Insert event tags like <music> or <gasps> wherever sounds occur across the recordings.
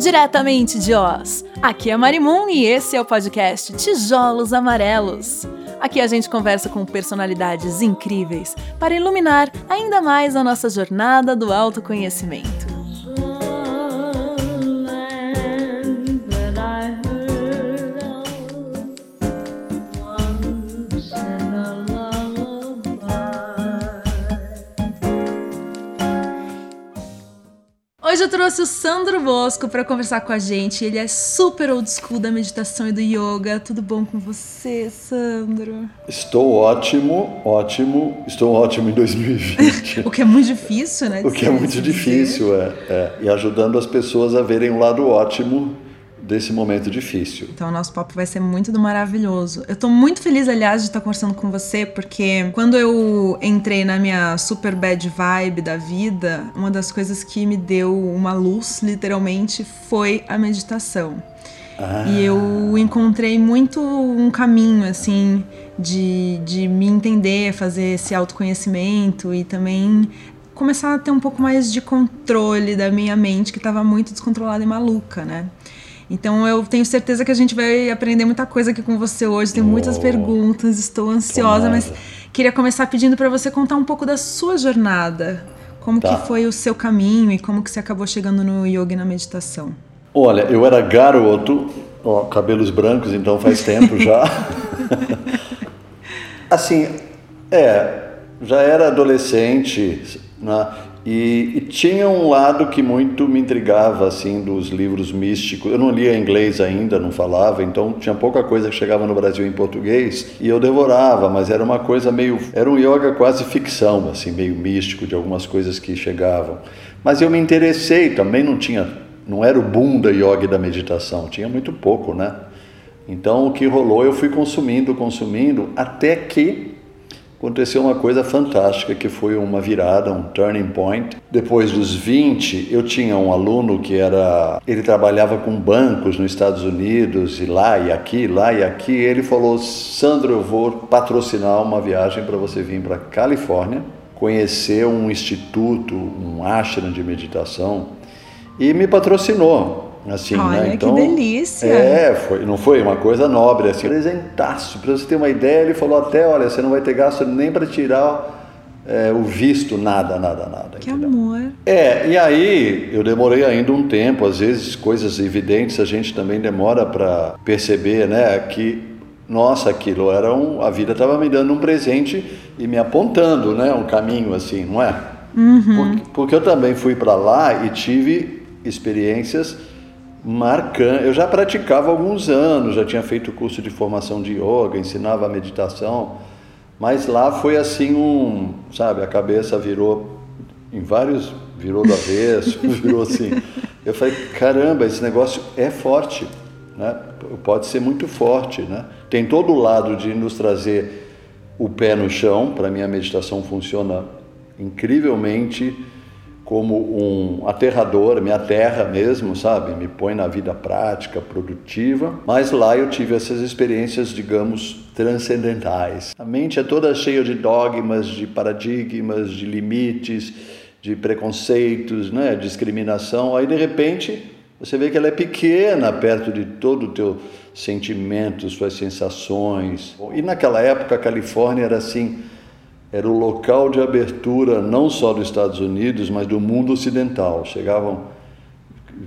Diretamente de Oz, aqui é Marimun e esse é o podcast Tijolos Amarelos. Aqui a gente conversa com personalidades incríveis para iluminar ainda mais a nossa jornada do autoconhecimento. Hoje eu trouxe o Sandro Bosco para conversar com a gente. Ele é super old school da meditação e do yoga. Tudo bom com você, Sandro? Estou ótimo, ótimo. Estou ótimo em 2020. <laughs> o que é muito difícil, né? O que é muito difícil, é, é. E ajudando as pessoas a verem o lado ótimo desse momento difícil. Então, o nosso papo vai ser muito do maravilhoso. Eu tô muito feliz, aliás, de estar conversando com você, porque quando eu entrei na minha super bad vibe da vida, uma das coisas que me deu uma luz, literalmente, foi a meditação. Ah. E eu encontrei muito um caminho, assim, de, de me entender, fazer esse autoconhecimento e também começar a ter um pouco mais de controle da minha mente que estava muito descontrolada e maluca, né? Então eu tenho certeza que a gente vai aprender muita coisa aqui com você hoje. Tem muitas oh, perguntas, estou ansiosa, tomada. mas queria começar pedindo para você contar um pouco da sua jornada. Como tá. que foi o seu caminho e como que você acabou chegando no yoga e na meditação? Olha, eu era garoto, ó, cabelos brancos, então faz <laughs> tempo já. <laughs> assim, é, já era adolescente, né? E, e, tinha um lado que muito me intrigava, assim, dos livros místicos. Eu não lia inglês ainda, não falava, então tinha pouca coisa que chegava no Brasil em português e eu devorava, mas era uma coisa meio. Era um yoga quase ficção, assim, meio místico de algumas coisas que chegavam. Mas eu me interessei, também não tinha. Não era o boom da yoga e da meditação, tinha muito pouco, né? Então o que rolou, eu fui consumindo, consumindo, até que aconteceu uma coisa fantástica que foi uma virada, um turning point. Depois dos 20, eu tinha um aluno que era, ele trabalhava com bancos nos Estados Unidos e lá e aqui, lá e aqui. Ele falou: "Sandro, eu vou patrocinar uma viagem para você vir para Califórnia, conhecer um instituto, um ashram de meditação" e me patrocinou. Assim? Olha, né? Então, que delícia! É, foi, não foi uma coisa nobre, assim, presentaço. Para você ter uma ideia, ele falou até, olha, você não vai ter gasto nem para tirar é, o visto, nada, nada, nada. Que entendeu? amor! É, e aí eu demorei ainda um tempo, às vezes coisas evidentes a gente também demora para perceber, né, que nossa, aquilo era um, a vida estava me dando um presente e me apontando, né, um caminho assim, não é? Uhum. Porque, porque eu também fui para lá e tive experiências marcante. Eu já praticava há alguns anos, já tinha feito curso de formação de yoga, ensinava meditação, mas lá foi assim um, sabe, a cabeça virou em vários, virou do avesso, <laughs> virou assim. Eu falei, caramba, esse negócio é forte, né? Pode ser muito forte, né? Tem todo o lado de nos trazer o pé no chão, para mim a meditação funciona incrivelmente como um aterrador, me aterra mesmo, sabe? Me põe na vida prática, produtiva. Mas lá eu tive essas experiências, digamos, transcendentais. A mente é toda cheia de dogmas, de paradigmas, de limites, de preconceitos, né? discriminação. Aí de repente você vê que ela é pequena perto de todo o teu sentimento, suas sensações. E naquela época a Califórnia era assim era o local de abertura não só dos Estados Unidos, mas do mundo ocidental. Chegavam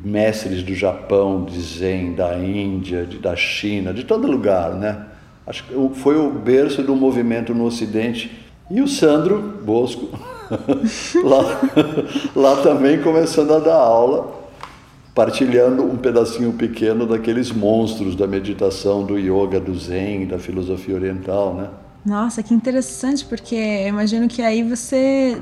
mestres do Japão, de Zen, da Índia, de, da China, de todo lugar, né? Acho que foi o berço do movimento no Ocidente. E o Sandro Bosco, <laughs> lá, lá também começando a dar aula, partilhando um pedacinho pequeno daqueles monstros da meditação, do yoga, do Zen, da filosofia oriental, né? Nossa, que interessante, porque imagino que aí você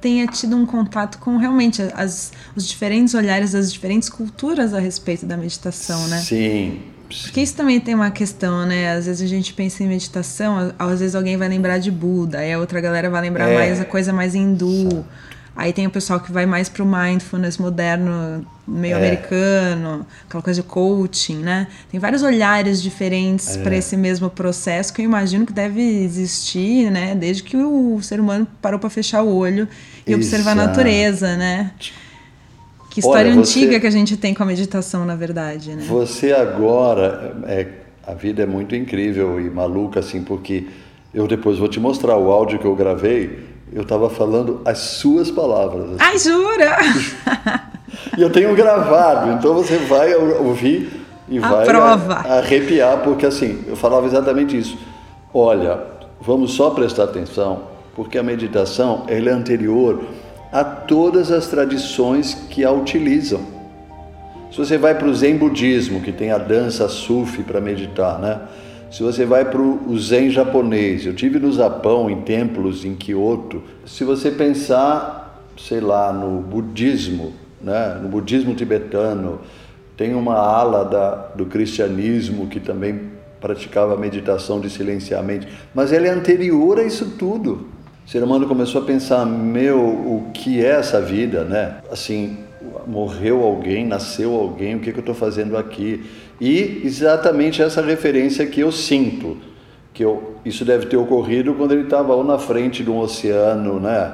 tenha tido um contato com realmente as, os diferentes olhares das diferentes culturas a respeito da meditação, né? Sim. Porque isso também tem uma questão, né? Às vezes a gente pensa em meditação, às vezes alguém vai lembrar de Buda, aí a outra galera vai lembrar é. mais a coisa mais hindu. Aí tem o pessoal que vai mais pro mindfulness moderno, meio é. americano, aquela coisa de coaching, né? Tem vários olhares diferentes é. para esse mesmo processo que eu imagino que deve existir, né? Desde que o ser humano parou para fechar o olho e Exato. observar a natureza, né? Que história Olha, você, antiga que a gente tem com a meditação, na verdade, né? Você agora, é, a vida é muito incrível e maluca, assim, porque eu depois vou te mostrar o áudio que eu gravei. Eu estava falando as suas palavras. Assim. Ai, jura? <laughs> e eu tenho gravado, então você vai ouvir e a vai prova. arrepiar, porque assim, eu falava exatamente isso. Olha, vamos só prestar atenção, porque a meditação é anterior a todas as tradições que a utilizam. Se você vai para o Zen budismo, que tem a dança Sufi para meditar, né? Se você vai para o Zen japonês, eu tive no Japão, em templos em Kyoto. Se você pensar, sei lá, no budismo, né? no budismo tibetano, tem uma ala da, do cristianismo que também praticava meditação de silenciamento, mas ela é anterior a isso tudo. O ser humano começou a pensar, meu, o que é essa vida, né? Assim, morreu alguém, nasceu alguém, o que, é que eu estou fazendo aqui? E exatamente essa referência que eu sinto, que eu, isso deve ter ocorrido quando ele estava ou na frente de um oceano, né?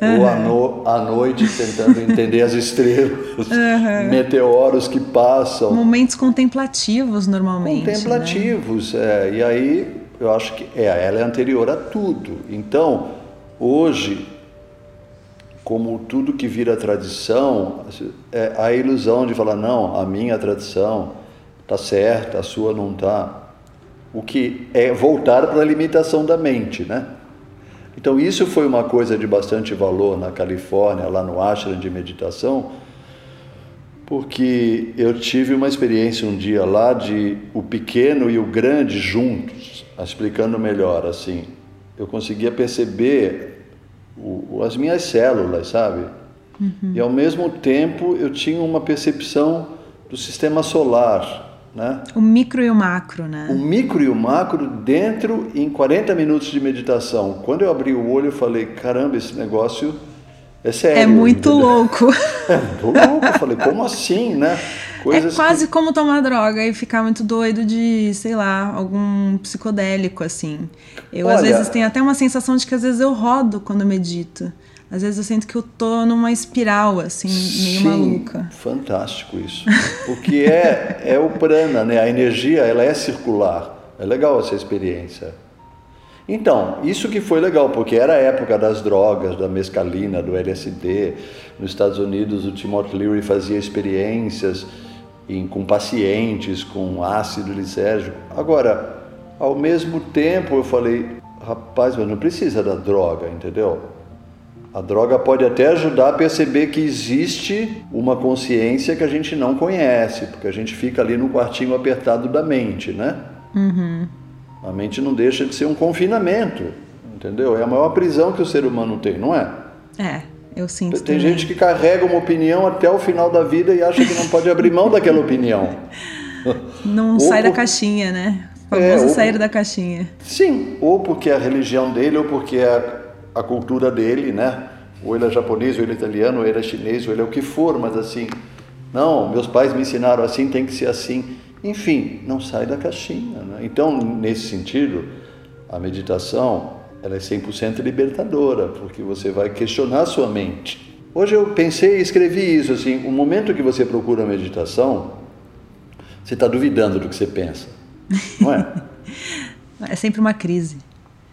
Uhum. Ou à, no, à noite tentando entender as estrelas, <laughs> uhum. meteoros que passam. Momentos contemplativos, normalmente. Né? Contemplativos, né? é. E aí eu acho que é, ela é anterior a tudo. Então, hoje, como tudo que vira tradição, é a ilusão de falar, não, a minha tradição está certa, a sua não está. O que é voltar para a limitação da mente, né? Então, isso foi uma coisa de bastante valor na Califórnia, lá no ashram de meditação, porque eu tive uma experiência um dia lá de o pequeno e o grande juntos, explicando melhor assim. Eu conseguia perceber o, as minhas células, sabe? Uhum. E ao mesmo tempo eu tinha uma percepção do sistema solar, né? O micro e o macro, né? O micro e o macro dentro em 40 minutos de meditação. Quando eu abri o olho, eu falei: caramba, esse negócio é sério. É muito entendeu? louco. <laughs> É muito louco. Eu falei, como assim, né? Coisas é quase que... como tomar droga e ficar muito doido de, sei lá, algum psicodélico, assim. Eu, Olha... às vezes, tenho até uma sensação de que, às vezes, eu rodo quando medito. Às vezes eu sinto que eu tô numa espiral, assim, meio Sim, maluca. Fantástico isso. Porque é, é o prana, né? A energia, ela é circular. É legal essa experiência. Então, isso que foi legal, porque era a época das drogas, da mescalina, do LSD. Nos Estados Unidos, o Timothy Leary fazia experiências em, com pacientes com ácido lisérgico. Agora, ao mesmo tempo, eu falei, rapaz, mas não precisa da droga, entendeu? A droga pode até ajudar a perceber que existe uma consciência que a gente não conhece, porque a gente fica ali no quartinho apertado da mente, né? Uhum. A mente não deixa de ser um confinamento, entendeu? É a maior prisão que o ser humano tem, não é? É, eu sinto. Tem também. gente que carrega uma opinião até o final da vida e acha que não pode abrir mão daquela opinião. <laughs> Não ou sai por... da caixinha, né? O famoso é, sair da caixinha. Sim, ou porque é a religião dele, ou porque é a, a cultura dele, né? Ou ele é japonês, ou ele é italiano, ou ele é chinês, ou ele é o que for, mas assim, não, meus pais me ensinaram assim, tem que ser assim. Enfim, não sai da caixinha. Né? Então, nesse sentido, a meditação ela é 100% libertadora, porque você vai questionar sua mente. Hoje eu pensei e escrevi isso, assim, o momento que você procura a meditação, você está duvidando do que você pensa, não é? <laughs> é sempre uma crise.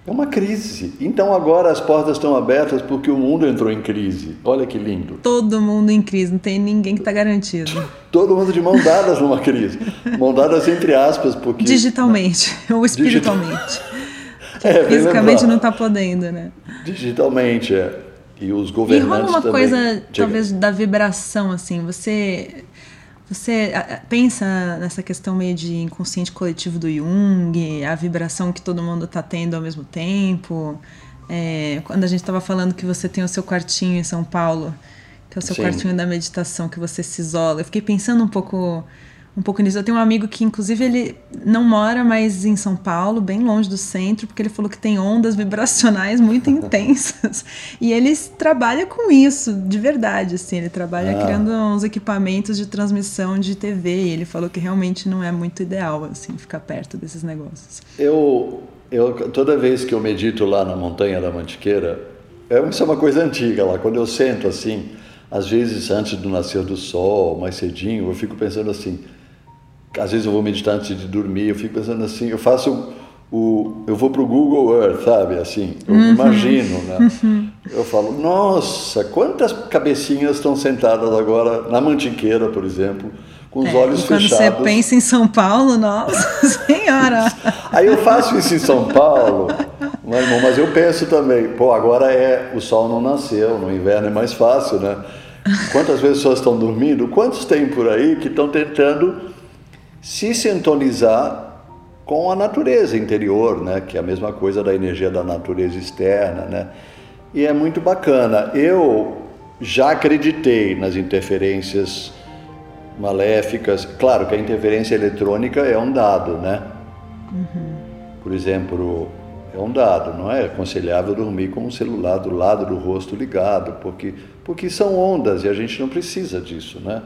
É uma crise. Então agora as portas estão abertas porque o mundo entrou em crise. Olha que lindo. Todo mundo em crise, não tem ninguém que está garantido. <laughs> Todo mundo de mão dadas numa crise. Mão dadas entre aspas, porque. Digitalmente ou espiritualmente. <laughs> É, Fisicamente não está podendo, né? Digitalmente, é. E os governantes. E rola uma também. coisa, talvez, da vibração, assim. Você você pensa nessa questão meio de inconsciente coletivo do Jung, a vibração que todo mundo está tendo ao mesmo tempo? É, quando a gente estava falando que você tem o seu quartinho em São Paulo, que é o seu Sim. quartinho da meditação, que você se isola, eu fiquei pensando um pouco um pouco nisso. Eu tenho um amigo que, inclusive, ele não mora mais em São Paulo, bem longe do centro, porque ele falou que tem ondas vibracionais muito <laughs> intensas. E ele trabalha com isso, de verdade, assim. Ele trabalha ah. criando uns equipamentos de transmissão de TV. E ele falou que realmente não é muito ideal, assim, ficar perto desses negócios. Eu, eu toda vez que eu medito lá na Montanha da Mantiqueira, é, isso é uma coisa antiga lá, quando eu sento assim às vezes antes do nascer do sol, mais cedinho, eu fico pensando assim. Às vezes eu vou meditar antes de dormir, eu fico pensando assim, eu faço o, eu vou para o Google Earth, sabe? Assim, eu uhum. imagino, né? Uhum. <laughs> Eu falo, nossa, quantas cabecinhas estão sentadas agora na Mantiqueira, por exemplo, com os é, olhos quando fechados. Quando você pensa em São Paulo, nossa <laughs> senhora! Aí eu faço isso em São Paulo, mas, irmão, mas eu penso também, pô, agora é, o sol não nasceu, no inverno é mais fácil, né? Quantas pessoas estão dormindo? Quantos tem por aí que estão tentando se sintonizar com a natureza interior, né? que é a mesma coisa da energia da natureza externa. Né? E é muito bacana. Eu já acreditei nas interferências maléficas. Claro que a interferência eletrônica é um dado, né? Uhum. Por exemplo, é um dado, não é aconselhável dormir com o celular do lado do rosto ligado, porque, porque são ondas e a gente não precisa disso, né?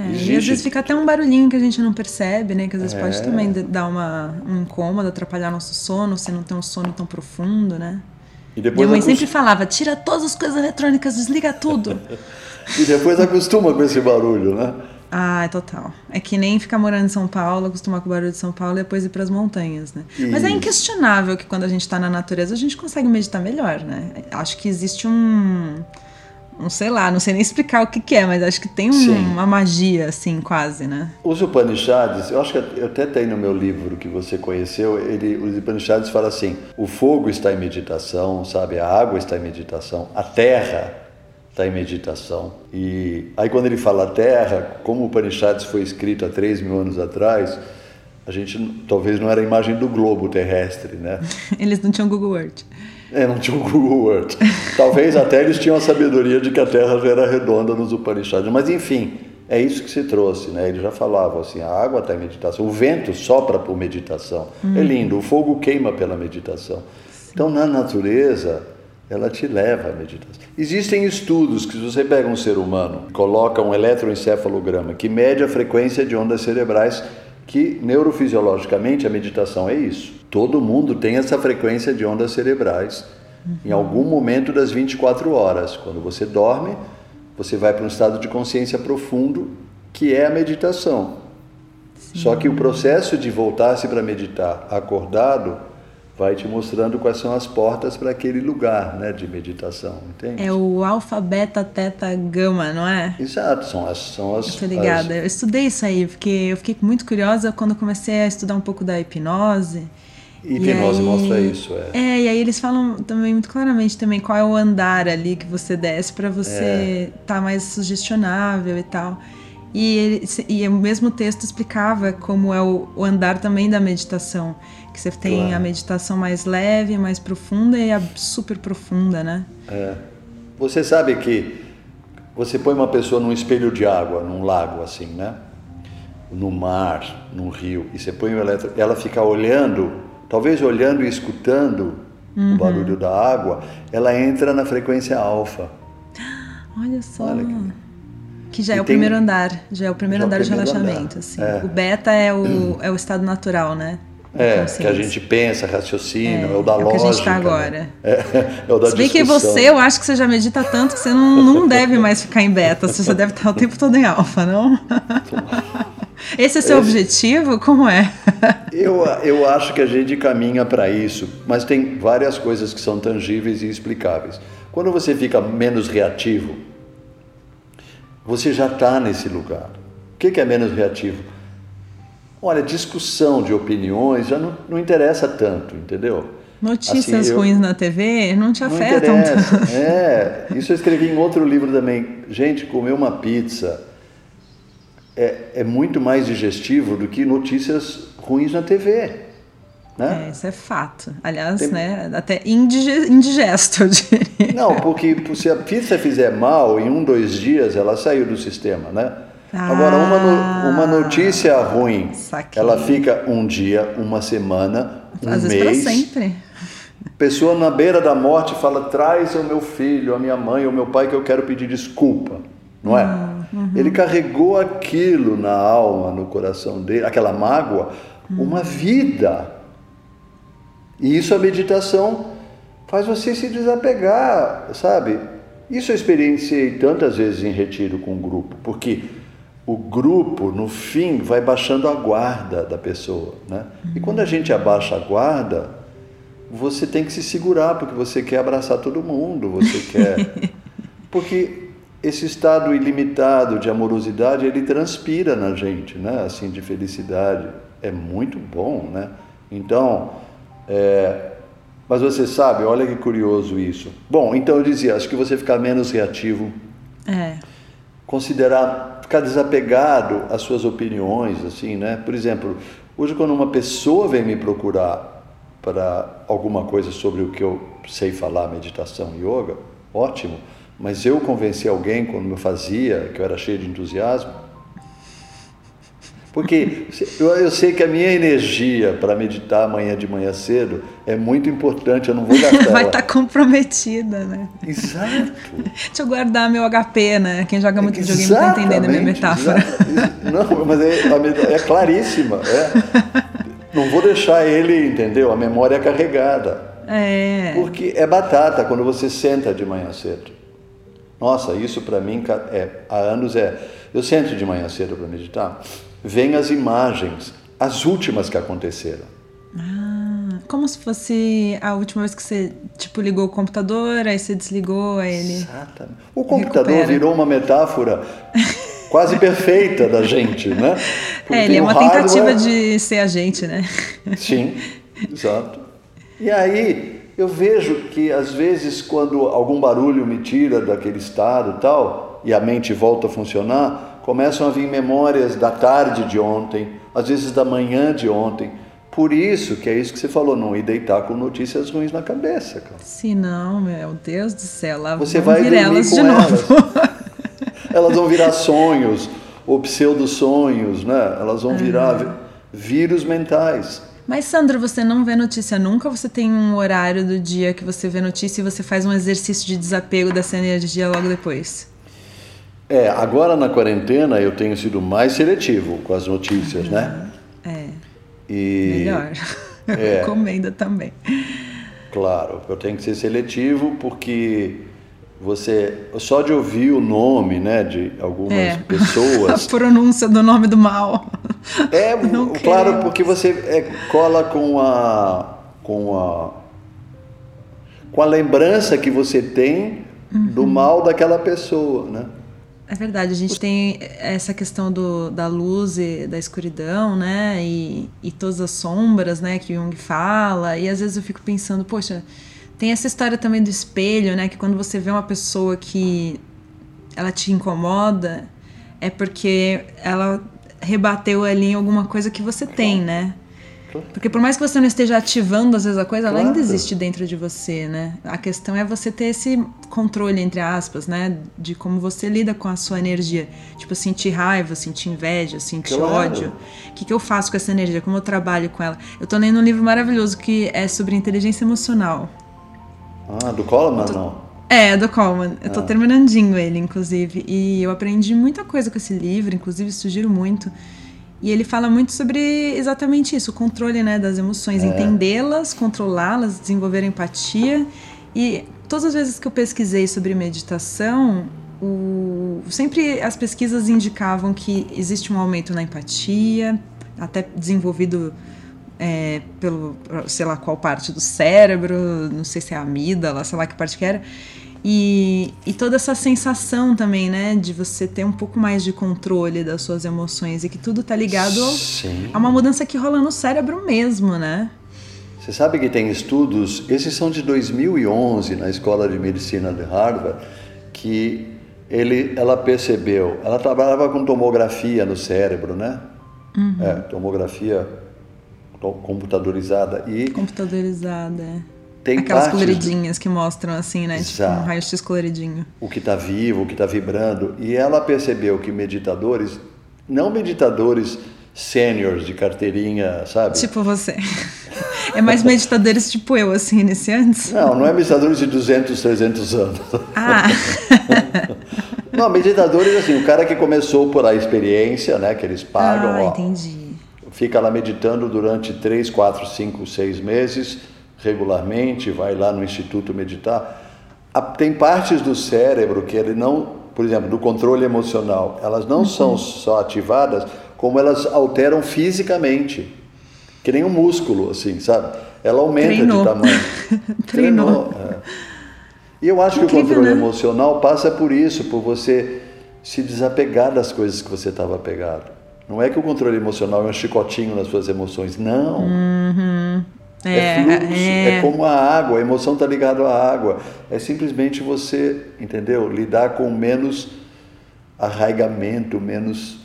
É, e às vezes fica até um barulhinho que a gente não percebe, né? Que às vezes é. pode também dar uma, um incômodo, atrapalhar nosso sono, se não tem um sono tão profundo, né? E depois Minha mãe sempre falava, tira todas as coisas eletrônicas, desliga tudo. <laughs> e depois acostuma com esse barulho, né? Ah, é total. É que nem ficar morando em São Paulo, acostumar com o barulho de São Paulo e depois ir para as montanhas, né? Isso. Mas é inquestionável que quando a gente está na natureza a gente consegue meditar melhor, né? Acho que existe um não sei lá, não sei nem explicar o que, que é, mas acho que tem um, uma magia, assim, quase, né? Os Upanishads, eu acho que eu até tem no meu livro que você conheceu, ele, os Upanishads falam assim, o fogo está em meditação, sabe? A água está em meditação, a terra está em meditação. E aí quando ele fala terra, como o Upanishads foi escrito há 3 mil anos atrás, a gente talvez não era a imagem do globo terrestre, né? <laughs> Eles não tinham Google Earth. É, não tinha o Google Earth. Talvez até eles tinham a sabedoria de que a Terra já era redonda nos Upanishads. Mas enfim, é isso que se trouxe, né? Ele já falava assim, a água está em meditação, o vento sopra por meditação. Hum. É lindo, o fogo queima pela meditação. Então, na natureza, ela te leva à meditação. Existem estudos que se você pega um ser humano, coloca um eletroencefalograma que mede a frequência de ondas cerebrais, que neurofisiologicamente a meditação é isso. Todo mundo tem essa frequência de ondas cerebrais uhum. em algum momento das 24 horas. Quando você dorme, você vai para um estado de consciência profundo, que é a meditação. Sim. Só que o processo de voltar-se para meditar acordado vai te mostrando quais são as portas para aquele lugar né, de meditação, entende? É o alfa, beta, teta, gama, não é? Exato, são as... São as eu tô ligada, as... eu estudei isso aí, porque eu fiquei muito curiosa quando comecei a estudar um pouco da hipnose, Hipnose aí, mostra isso, é. É, e aí eles falam também muito claramente também qual é o andar ali que você desce para você estar é. tá mais sugestionável e tal. E, ele, e o mesmo texto explicava como é o, o andar também da meditação. Que você tem claro. a meditação mais leve, mais profunda e a super profunda, né? É. Você sabe que você põe uma pessoa num espelho de água, num lago assim, né? No mar, num rio, e você põe o eletro, ela fica olhando talvez olhando e escutando uhum. o barulho da água, ela entra na frequência alfa. Olha só. Olha que... que... já é o tem... primeiro andar, já é o primeiro já andar primeiro de relaxamento. Assim. É. O beta é o, é o estado natural, né? É, que a gente pensa, raciocina, é, é o da é lógica. É o que a gente está né? agora. Né? É, é o da Se bem que você, eu acho que você já medita tanto que você não, não deve mais ficar em beta, você já deve estar o tempo todo em alfa, não? <laughs> Esse é seu Esse... objetivo? Como é? eu, eu acho que a gente caminha para isso, mas tem várias coisas que são tangíveis e explicáveis. Quando você fica menos reativo, você já está nesse lugar. O que é menos reativo? Olha, discussão de opiniões já não, não interessa tanto, entendeu? Notícias assim, eu, ruins na TV não te afetam não tanto. É, isso eu escrevi em outro livro também. Gente, comer uma pizza é, é muito mais digestivo do que notícias ruins na TV. Né? É, isso é fato. Aliás, Tem... né, até indigesto, eu diria. Não, porque se a pizza fizer mal, em um, dois dias ela saiu do sistema, né? Ah, Agora, uma, no, uma notícia ruim, saquei. ela fica um dia, uma semana, um Às mês. Vezes sempre. Pessoa na beira da morte fala: traz o meu filho, a minha mãe, o meu pai que eu quero pedir desculpa, não é? Hum. Uhum. Ele carregou aquilo na alma, no coração dele, aquela mágoa, uhum. uma vida. E isso a meditação faz você se desapegar, sabe? Isso eu experienciei tantas vezes em retiro com o grupo, porque o grupo, no fim, vai baixando a guarda da pessoa. Né? E quando a gente abaixa a guarda, você tem que se segurar, porque você quer abraçar todo mundo, você <laughs> quer. Porque esse estado ilimitado de amorosidade, ele transpira na gente, né? assim, de felicidade. É muito bom, né? Então, é... mas você sabe, olha que curioso isso. Bom, então eu dizia, acho que você ficar menos reativo, é. considerar, ficar desapegado às suas opiniões, assim, né? Por exemplo, hoje quando uma pessoa vem me procurar para alguma coisa sobre o que eu sei falar, meditação, yoga, ótimo. Mas eu convenci alguém quando eu fazia, que eu era cheio de entusiasmo, porque eu, sei que a minha energia para meditar amanhã de manhã cedo é muito importante, eu não vou gastar. Vai estar tá comprometida, né? Exato. Deixa eu guardar meu HP, né? Quem joga muito videogame está entendendo a minha metáfora. Não, mas é, é claríssima. É. Não vou deixar ele, entendeu? A memória é carregada. É. Porque é batata quando você senta de manhã cedo. Nossa, isso para mim é, há anos é. Eu sento de manhã cedo para meditar vem as imagens, as últimas que aconteceram. Ah, como se fosse a última vez que você tipo ligou o computador, aí você desligou, aí ele. Exatamente. O computador recupera. virou uma metáfora quase perfeita da gente, né? <laughs> Porque é, ele é uma hardware... tentativa de ser a gente, né? <laughs> Sim, exato. E aí eu vejo que às vezes quando algum barulho me tira daquele estado tal e a mente volta a funcionar, começam a vir memórias da tarde de ontem, às vezes da manhã de ontem. Por isso que é isso que você falou, não ir deitar com notícias ruins na cabeça, cara. Se não, meu Deus do céu, lá você vai vir elas de elas. novo. <laughs> elas vão virar sonhos, ou pseudo-sonhos, né? Elas vão virar ah. vírus mentais. Mas, Sandra, você não vê notícia nunca? Você tem um horário do dia que você vê notícia e você faz um exercício de desapego dessa energia logo depois? É, agora na quarentena eu tenho sido mais seletivo com as notícias, uhum. né? É. E, Melhor. É, <laughs> Recomenda também. Claro, eu tenho que ser seletivo porque você só de ouvir o nome, né, de algumas é. pessoas. <laughs> A pronúncia do nome do mal. É, <laughs> claro, porque você é, cola com a com a com a lembrança que você tem uhum. do mal daquela pessoa, né? É verdade, a gente tem essa questão do, da luz e da escuridão, né? E, e todas as sombras, né? Que Jung fala. E às vezes eu fico pensando, poxa, tem essa história também do espelho, né? Que quando você vê uma pessoa que ela te incomoda, é porque ela rebateu ali em alguma coisa que você tem, né? Porque por mais que você não esteja ativando às vezes a coisa, claro. ela ainda existe dentro de você, né? A questão é você ter esse controle, entre aspas, né? De como você lida com a sua energia. Tipo, sentir raiva, sentir inveja, sentir claro. ódio. O que, que eu faço com essa energia? Como eu trabalho com ela? Eu tô lendo um livro maravilhoso que é sobre inteligência emocional. Ah, do Coleman, tô... não? É, do Coleman. Eu tô ah. terminandinho ele, inclusive. E eu aprendi muita coisa com esse livro, inclusive sugiro muito. E ele fala muito sobre exatamente isso, o controle né, das emoções, é. entendê-las, controlá-las, desenvolver empatia. E todas as vezes que eu pesquisei sobre meditação, o... sempre as pesquisas indicavam que existe um aumento na empatia, até desenvolvido é, pelo, sei lá qual parte do cérebro, não sei se é a amígdala, sei lá que parte que era. E, e toda essa sensação também, né, de você ter um pouco mais de controle das suas emoções e que tudo tá ligado Sim. a uma mudança que rola no cérebro mesmo, né? Você sabe que tem estudos, esses são de 2011 na Escola de Medicina de Harvard, que ele, ela percebeu, ela trabalhava com tomografia no cérebro, né? Uhum. É, tomografia computadorizada e computadorizada, é tem Aquelas coloridinhas do... que mostram assim, né? Exato. Tipo um raio-x coloridinho. O que está vivo, o que está vibrando. E ela percebeu que meditadores, não meditadores sêniores de carteirinha, sabe? Tipo você. <laughs> É mais meditadores tipo eu, assim, iniciantes? Não, não é meditadores de 200, 300 anos. Ah! <laughs> não, meditadores, assim, o cara que começou por a experiência, né? Que eles pagam, ah, ó. entendi. Fica lá meditando durante 3, 4, 5, 6 meses regularmente, vai lá no instituto meditar. tem partes do cérebro que ele não, por exemplo, do controle emocional, elas não uhum. são só ativadas, como elas alteram fisicamente. Que nem um músculo, assim, sabe? Ela aumenta Treinou. de tamanho. <laughs> Treinou. Treinou é. E eu acho que, que o controle né? emocional passa por isso, por você se desapegar das coisas que você estava apegado. Não é que o controle emocional é um chicotinho nas suas emoções, não. Uhum. É, é, fluxo, é... é como a água, a emoção está ligada à água. É simplesmente você, entendeu? Lidar com menos arraigamento, menos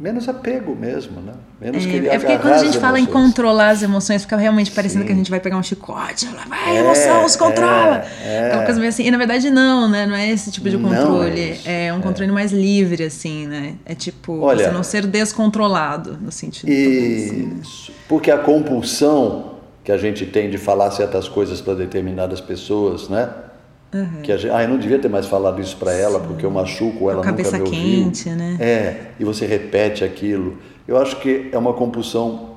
menos apego mesmo, né? Menos é, é porque quando a gente fala em controlar as emoções, fica realmente parecendo Sim. que a gente vai pegar um chicote, vai, é, emoção, se controla. É, é. uma coisa meio assim. E na verdade não, né? Não é esse tipo de controle. É, é, um controle mais livre, assim, né? É tipo Olha, você não ser descontrolado, no sentido. Isso. Assim. Porque a compulsão que a gente tem de falar certas coisas para determinadas pessoas, né? Uhum. Que a gente, ah, eu não devia ter mais falado isso para ela porque eu machuco ela nunca me ouviu. quente, né? É, e você repete aquilo. Eu acho que é uma compulsão,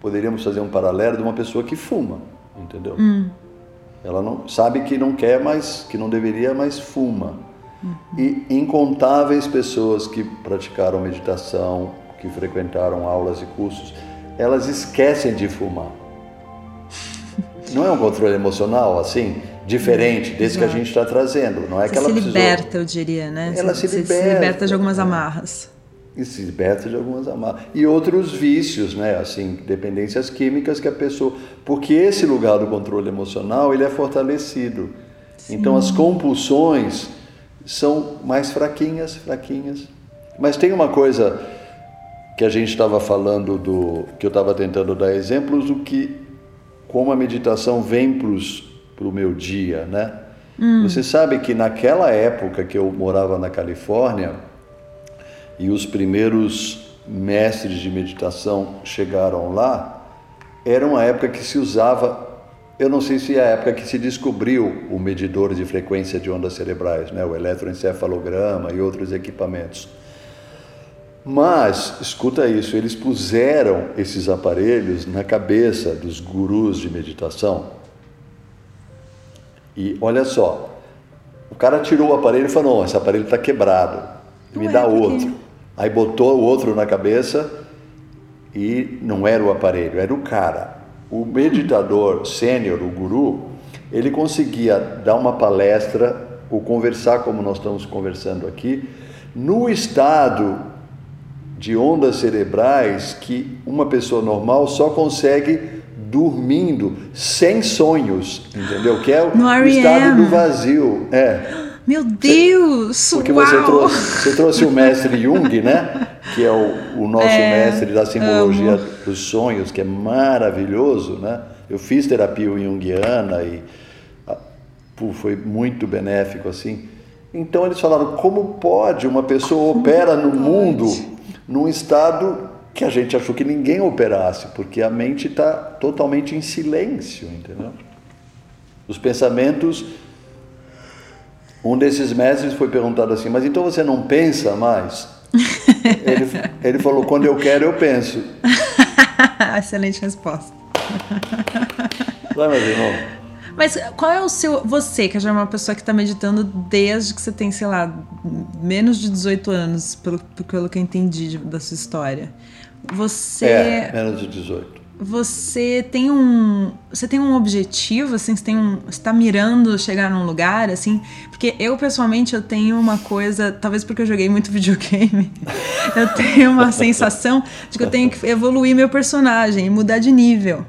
poderíamos fazer um paralelo de uma pessoa que fuma, entendeu? Hum. Ela não sabe que não quer mais, que não deveria, mas fuma. Uhum. E incontáveis pessoas que praticaram meditação, que frequentaram aulas e cursos, elas esquecem de fumar. <laughs> Não é um controle emocional assim? Diferente desse Exato. que a gente está trazendo. Não é Você que ela se precisou... liberta, eu diria, né? Ela se, se liberta. se liberta de algumas amarras. E se liberta de algumas amarras. E outros vícios, né? Assim, dependências químicas que a pessoa... Porque esse lugar do controle emocional, ele é fortalecido. Sim. Então, as compulsões são mais fraquinhas, fraquinhas. Mas tem uma coisa que a gente estava falando do... Que eu estava tentando dar exemplos do que... Como a meditação vem para os para o meu dia, né? Hum. Você sabe que naquela época que eu morava na Califórnia e os primeiros mestres de meditação chegaram lá, era uma época que se usava, eu não sei se é a época que se descobriu o medidor de frequência de ondas cerebrais, né? o eletroencefalograma e outros equipamentos. Mas, escuta isso, eles puseram esses aparelhos na cabeça dos gurus de meditação e olha só, o cara tirou o aparelho e falou: não, esse aparelho está quebrado, me dá outro. Aí botou o outro na cabeça e não era o aparelho, era o cara. O meditador sênior, o guru, ele conseguia dar uma palestra ou conversar como nós estamos conversando aqui, no estado de ondas cerebrais que uma pessoa normal só consegue dormindo, sem sonhos, entendeu? Que é o, estado do vazio. É. Meu Deus! Porque uau. você trouxe, você trouxe o mestre Jung, né? Que é o, o nosso é, mestre da simbologia amo. dos sonhos, que é maravilhoso, né? Eu fiz terapia junguiana e pô, foi muito benéfico assim. Então eles falaram como pode uma pessoa como opera no pode? mundo num estado que a gente achou que ninguém operasse, porque a mente está totalmente em silêncio, entendeu? Os pensamentos. Um desses mestres foi perguntado assim: Mas então você não pensa mais? <laughs> ele, ele falou: Quando eu quero, eu penso. <laughs> Excelente resposta. <laughs> Vai, meu irmão. Mas qual é o seu. Você, que já é uma pessoa que está meditando desde que você tem, sei lá, menos de 18 anos, pelo, pelo que eu entendi da sua história. Você. É, menos de 18. Você tem um. Você tem um objetivo, assim, você tem um. Você tá mirando chegar num lugar, assim. Porque eu, pessoalmente, eu tenho uma coisa. Talvez porque eu joguei muito <laughs> videogame. eu tenho uma sensação de que eu tenho que evoluir meu personagem e mudar de nível.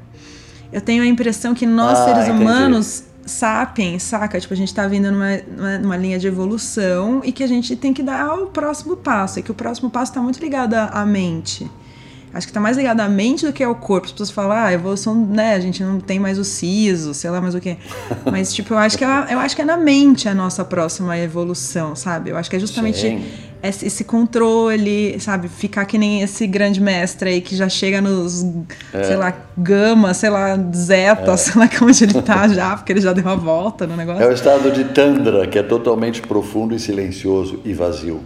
Eu tenho a impressão que nós, ah, seres entendi. humanos, sapiens, saca? Tipo, a gente tá vindo numa, numa, numa, linha de evolução e que a gente tem que dar o próximo passo. E que o próximo passo tá muito ligado à mente. Acho que tá mais ligado à mente do que ao corpo. As pessoas falam, ah, evolução, né? A gente não tem mais o siso, sei lá mais o quê. <laughs> Mas, tipo, eu acho que é, eu acho que é na mente a nossa próxima evolução, sabe? Eu acho que é justamente esse, esse, controle, sabe? Ficar que nem esse grande mestre aí que já chega nos, é. sei lá, gama, sei lá, zeta, é. sei lá onde ele tá <laughs> já, porque ele já deu a volta no negócio. É o estado de Tandra, que é totalmente profundo e silencioso e vazio.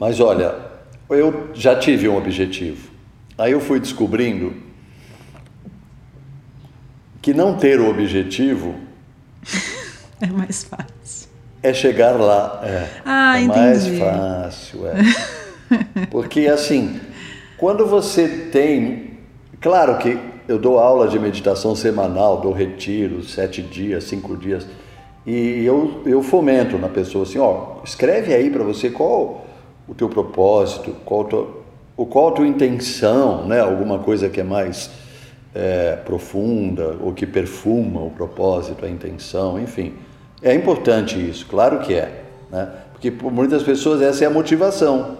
Mas olha, eu já tive um objetivo. Aí eu fui descobrindo que não ter o objetivo <laughs> É mais fácil. É chegar lá. É, ah, é entendi. mais fácil, é. <laughs> Porque assim, quando você tem. Claro que eu dou aula de meditação semanal, dou retiro, sete dias, cinco dias. E eu, eu fomento na pessoa assim, ó, escreve aí para você qual o teu propósito, qual, tua, qual a tua intenção, né? Alguma coisa que é mais é, profunda ou que perfuma o propósito, a intenção, enfim. É importante isso, claro que é, né? Porque por muitas pessoas essa é a motivação.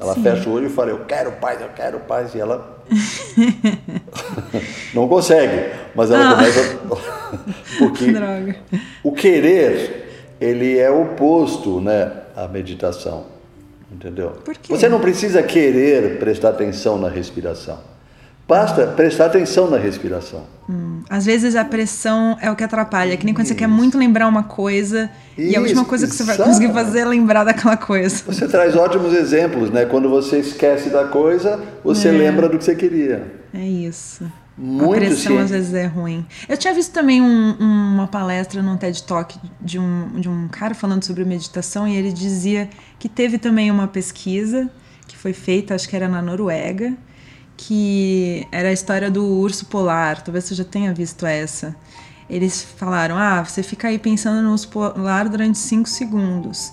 Ela Sim. fecha o olho e fala, eu quero paz, eu quero paz, e ela <laughs> não consegue, mas ela ah. começa <laughs> porque Droga. o querer ele é oposto, né, à meditação, entendeu? Você não precisa querer prestar atenção na respiração. Basta prestar atenção na respiração. Hum, às vezes a pressão é o que atrapalha, que nem quando Isso. você quer muito lembrar uma coisa Isso, e a última coisa que você vai conseguir fazer é lembrar daquela coisa. Você traz ótimos exemplos, né? Quando você esquece da coisa, você é. lembra do que você queria. É isso. Muito a pressão às vezes é ruim. Eu tinha visto também um, uma palestra num TED Talk de um, de um cara falando sobre meditação e ele dizia que teve também uma pesquisa que foi feita, acho que era na Noruega, que era a história do urso polar. Talvez você já tenha visto essa. Eles falaram: ah, você fica aí pensando no urso polar durante 5 segundos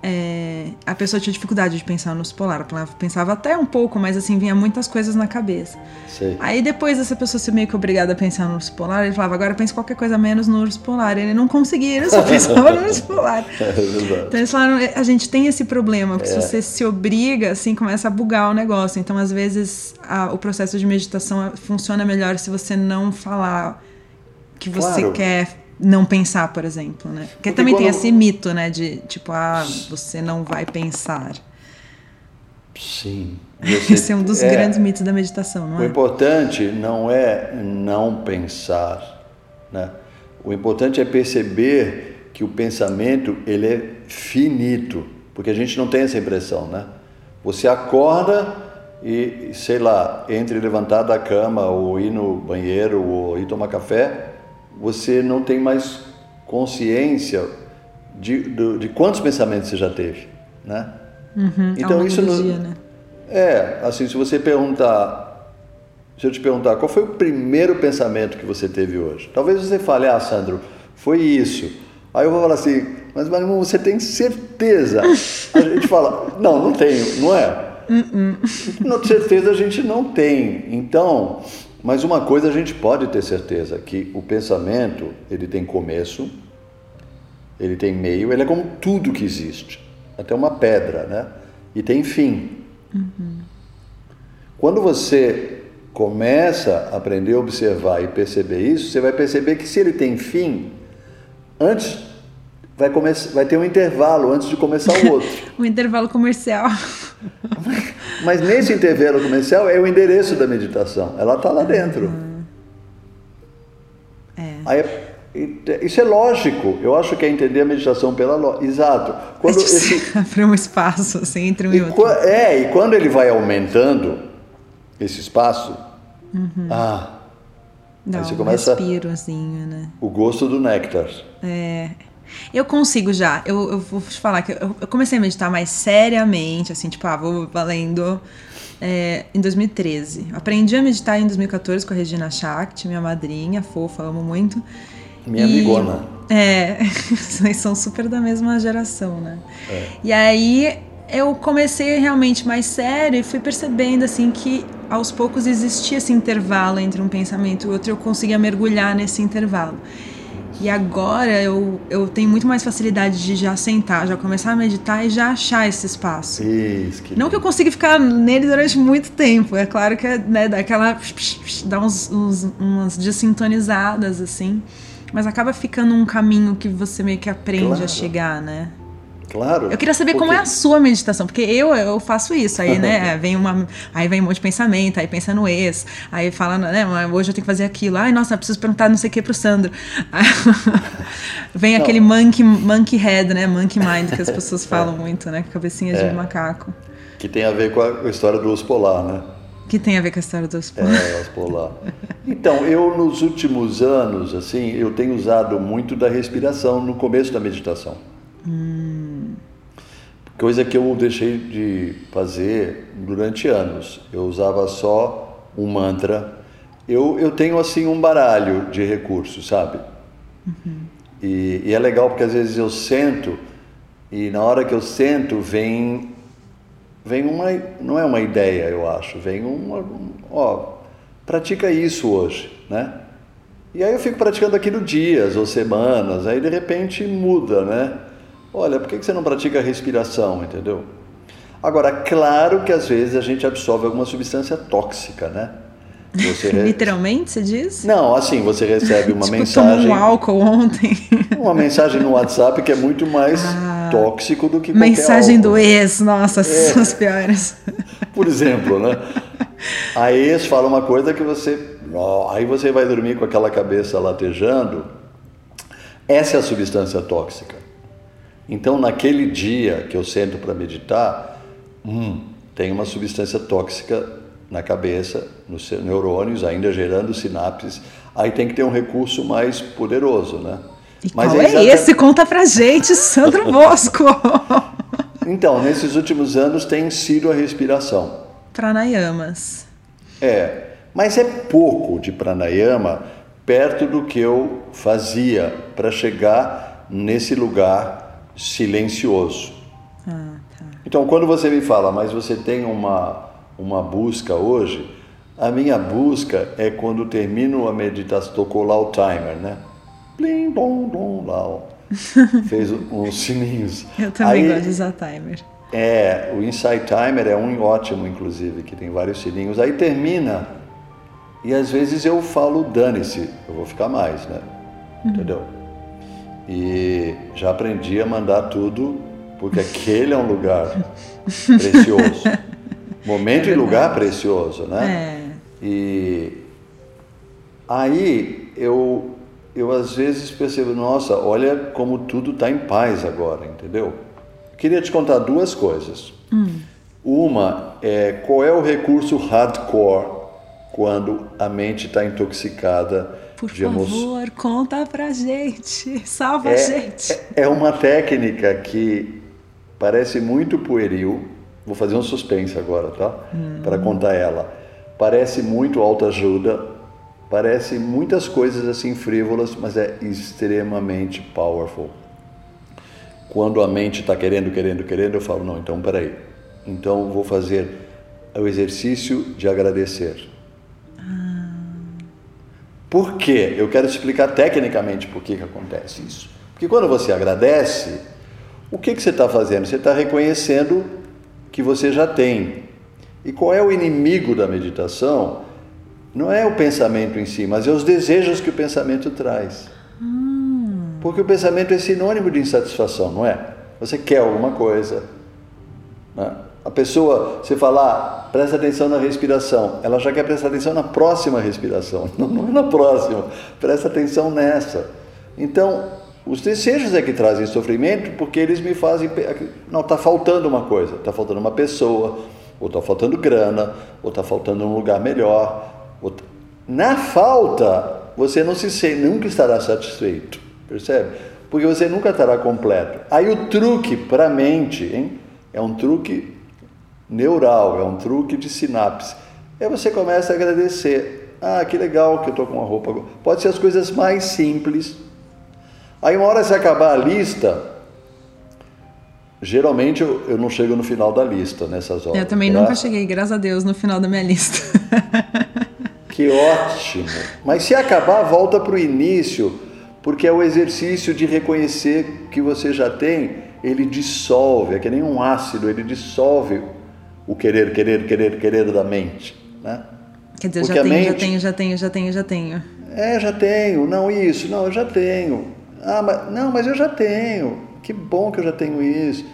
é, a pessoa tinha dificuldade de pensar no urso polar. Ela pensava até um pouco, mas assim, vinha muitas coisas na cabeça. Sei. Aí depois essa pessoa ser meio que obrigada a pensar no urso polar, ele falava, agora pense qualquer coisa menos no urso polar. Ele não conseguia, ele só <laughs> pensava no urso polar. <laughs> É então eles falaram, a gente tem esse problema, porque é. se você se obriga, assim, começa a bugar o negócio. Então, às vezes, a, o processo de meditação funciona melhor se você não falar que você claro. quer não pensar, por exemplo, né? Porque, Porque também quando... tem esse mito, né, de tipo, ah, você não vai pensar. Sim. <laughs> Você, Esse é um dos é, grandes mitos da meditação, não o é? O importante não é não pensar, né? O importante é perceber que o pensamento ele é finito, porque a gente não tem essa impressão, né? Você acorda e, sei lá, entre levantar da cama ou ir no banheiro ou ir tomar café, você não tem mais consciência de, de, de quantos pensamentos você já teve, né? Uhum, então isso não, né? é assim se você perguntar, se eu te perguntar qual foi o primeiro pensamento que você teve hoje, talvez você fale, ah, Sandro, foi isso. Aí eu vou falar assim, mas Marimon, você tem certeza? <laughs> A gente fala, não, não tenho, não é? Uh -uh. certeza a gente não tem. Então, mas uma coisa a gente pode ter certeza, que o pensamento, ele tem começo, ele tem meio, ele é como tudo que existe, até uma pedra, né? E tem fim. Uhum. Quando você começa a aprender a observar e perceber isso, você vai perceber que se ele tem fim, antes vai, começar, vai ter um intervalo antes de começar o outro. <laughs> um intervalo comercial. <laughs> Mas nesse intervalo comercial é o endereço da meditação. Ela está lá dentro. Uhum. É. Aí, isso é lógico. Eu acho que é entender a meditação pela lógica. Exato. Quando esse <laughs> abre um espaço assim, entre um e, e outro. É, e quando ele vai aumentando esse espaço, uhum. ah, Dá aí você um começa respirozinho, né? O gosto do néctar. É. Eu consigo já. Eu, eu vou te falar que eu, eu, comecei a meditar mais seriamente, assim, tipo, ah, vou valendo é, em 2013. Aprendi a meditar em 2014 com a Regina Shakti, minha madrinha, fofa, amo muito. Minha e, amigona. É, <laughs> vocês são super da mesma geração, né? É. E aí eu comecei realmente mais sério e fui percebendo, assim, que aos poucos existia esse intervalo entre um pensamento e outro e eu conseguia mergulhar nesse intervalo. E agora eu, eu tenho muito mais facilidade de já sentar, já começar a meditar e já achar esse espaço. Isso, que Não que eu consiga ficar nele durante muito tempo. É claro que é, né, dá aquela. dá uns, uns, umas desintonizadas, assim. Mas acaba ficando um caminho que você meio que aprende claro. a chegar, né? Claro. Eu queria saber como é a sua meditação, porque eu eu faço isso aí, né? <laughs> vem uma, aí vem um monte de pensamento, aí pensa no ex, aí fala, né? Hoje eu tenho que fazer aquilo. Ai, nossa, preciso perguntar não sei o que pro Sandro. <laughs> vem não. aquele monkey, monkey head, né? Monkey mind que as pessoas <laughs> falam é. muito, né? Cabecinha é. de macaco. Que tem a ver com a, história do osso polar, né? Que tem a ver com a história dos polar. É, os polar. Então, eu nos últimos anos, assim, eu tenho usado muito da respiração no começo da meditação. Hum. Coisa que eu deixei de fazer durante anos. Eu usava só um mantra. Eu, eu tenho, assim, um baralho de recursos, sabe? Uhum. E, e é legal porque às vezes eu sento e na hora que eu sento vem vem uma não é uma ideia eu acho vem uma ó pratica isso hoje né e aí eu fico praticando aquilo dias ou semanas aí de repente muda né olha por que você não pratica a respiração entendeu agora claro que às vezes a gente absorve alguma substância tóxica né você <laughs> re... Literalmente, você diz? Não, assim, você recebe uma <laughs> tipo, mensagem. um álcool ontem. <laughs> Uma mensagem no WhatsApp que é muito mais ah, tóxico do que Mensagem álcool. do ex, nossa, é. são as piores. Por exemplo, né? A ex fala uma coisa que você. Oh, aí você vai dormir com aquela cabeça latejando. Essa é a substância tóxica. Então, naquele dia que eu sento para meditar, hum, tem uma substância tóxica na cabeça, nos neurônios, ainda gerando sinapses, aí tem que ter um recurso mais poderoso, né? E Mas qual é, é esse? Conta pra gente, Sandro <laughs> Bosco! então, nesses últimos anos tem sido a respiração. Pranayamas. É, mas é pouco de pranayama perto do que eu fazia para chegar nesse lugar silencioso. Ah, tá. Então, quando você me fala, mas você tem uma uma busca hoje, a minha busca é quando termino a meditação, tocou lá o timer, né? Blim, bom, bom, lá, <laughs> fez uns sininhos. Eu também Aí, gosto de usar timer. É, o Insight Timer é um ótimo, inclusive, que tem vários sininhos. Aí termina e às vezes eu falo, dane-se, eu vou ficar mais, né? Uhum. Entendeu? E já aprendi a mandar tudo, porque aquele é um lugar precioso. Momento é e lugar precioso, né? É. E aí eu, eu às vezes percebo, nossa, olha como tudo está em paz agora, entendeu? Queria te contar duas coisas. Hum. Uma é qual é o recurso hardcore quando a mente está intoxicada Por de favor, conta pra gente, <laughs> salva é, a gente. É, é uma técnica que parece muito pueril, Vou fazer um suspense agora, tá? Hum. Para contar ela. Parece muito autoajuda, parece muitas coisas assim frívolas, mas é extremamente powerful. Quando a mente está querendo, querendo, querendo, eu falo, não, então peraí. Então vou fazer o exercício de agradecer. Por quê? Eu quero explicar tecnicamente por que, que acontece isso. Porque quando você agradece, o que, que você está fazendo? Você está reconhecendo que você já tem. E qual é o inimigo da meditação? Não é o pensamento em si, mas é os desejos que o pensamento traz. Hum. Porque o pensamento é sinônimo de insatisfação, não é? Você quer alguma coisa. Né? A pessoa, você falar, presta atenção na respiração, ela já quer prestar atenção na próxima respiração, <laughs> não, é na próxima, presta atenção nessa. Então, os desejos é que trazem sofrimento porque eles me fazem. Não, está faltando uma coisa, está faltando uma pessoa, ou está faltando grana, ou está faltando um lugar melhor. Ou... Na falta, você não se nunca estará satisfeito, percebe? Porque você nunca estará completo. Aí o truque para a mente hein, é um truque neural, é um truque de sinapse. Aí você começa a agradecer. Ah, que legal que eu estou com uma roupa. Pode ser as coisas mais simples Aí uma hora se acabar a lista, geralmente eu, eu não chego no final da lista nessas horas. Eu também nunca cheguei, graças a Deus, no final da minha lista. <laughs> que ótimo! Mas se acabar, volta para o início, porque é o exercício de reconhecer que você já tem, ele dissolve, é que nem um ácido, ele dissolve o querer, querer, querer, querer da mente, né? Quer dizer, já tenho, mente... já tenho, já tenho, já tenho, já tenho. É, já tenho. Não, isso. Não, eu já tenho. Ah, mas, não, mas eu já tenho. Que bom que eu já tenho isso.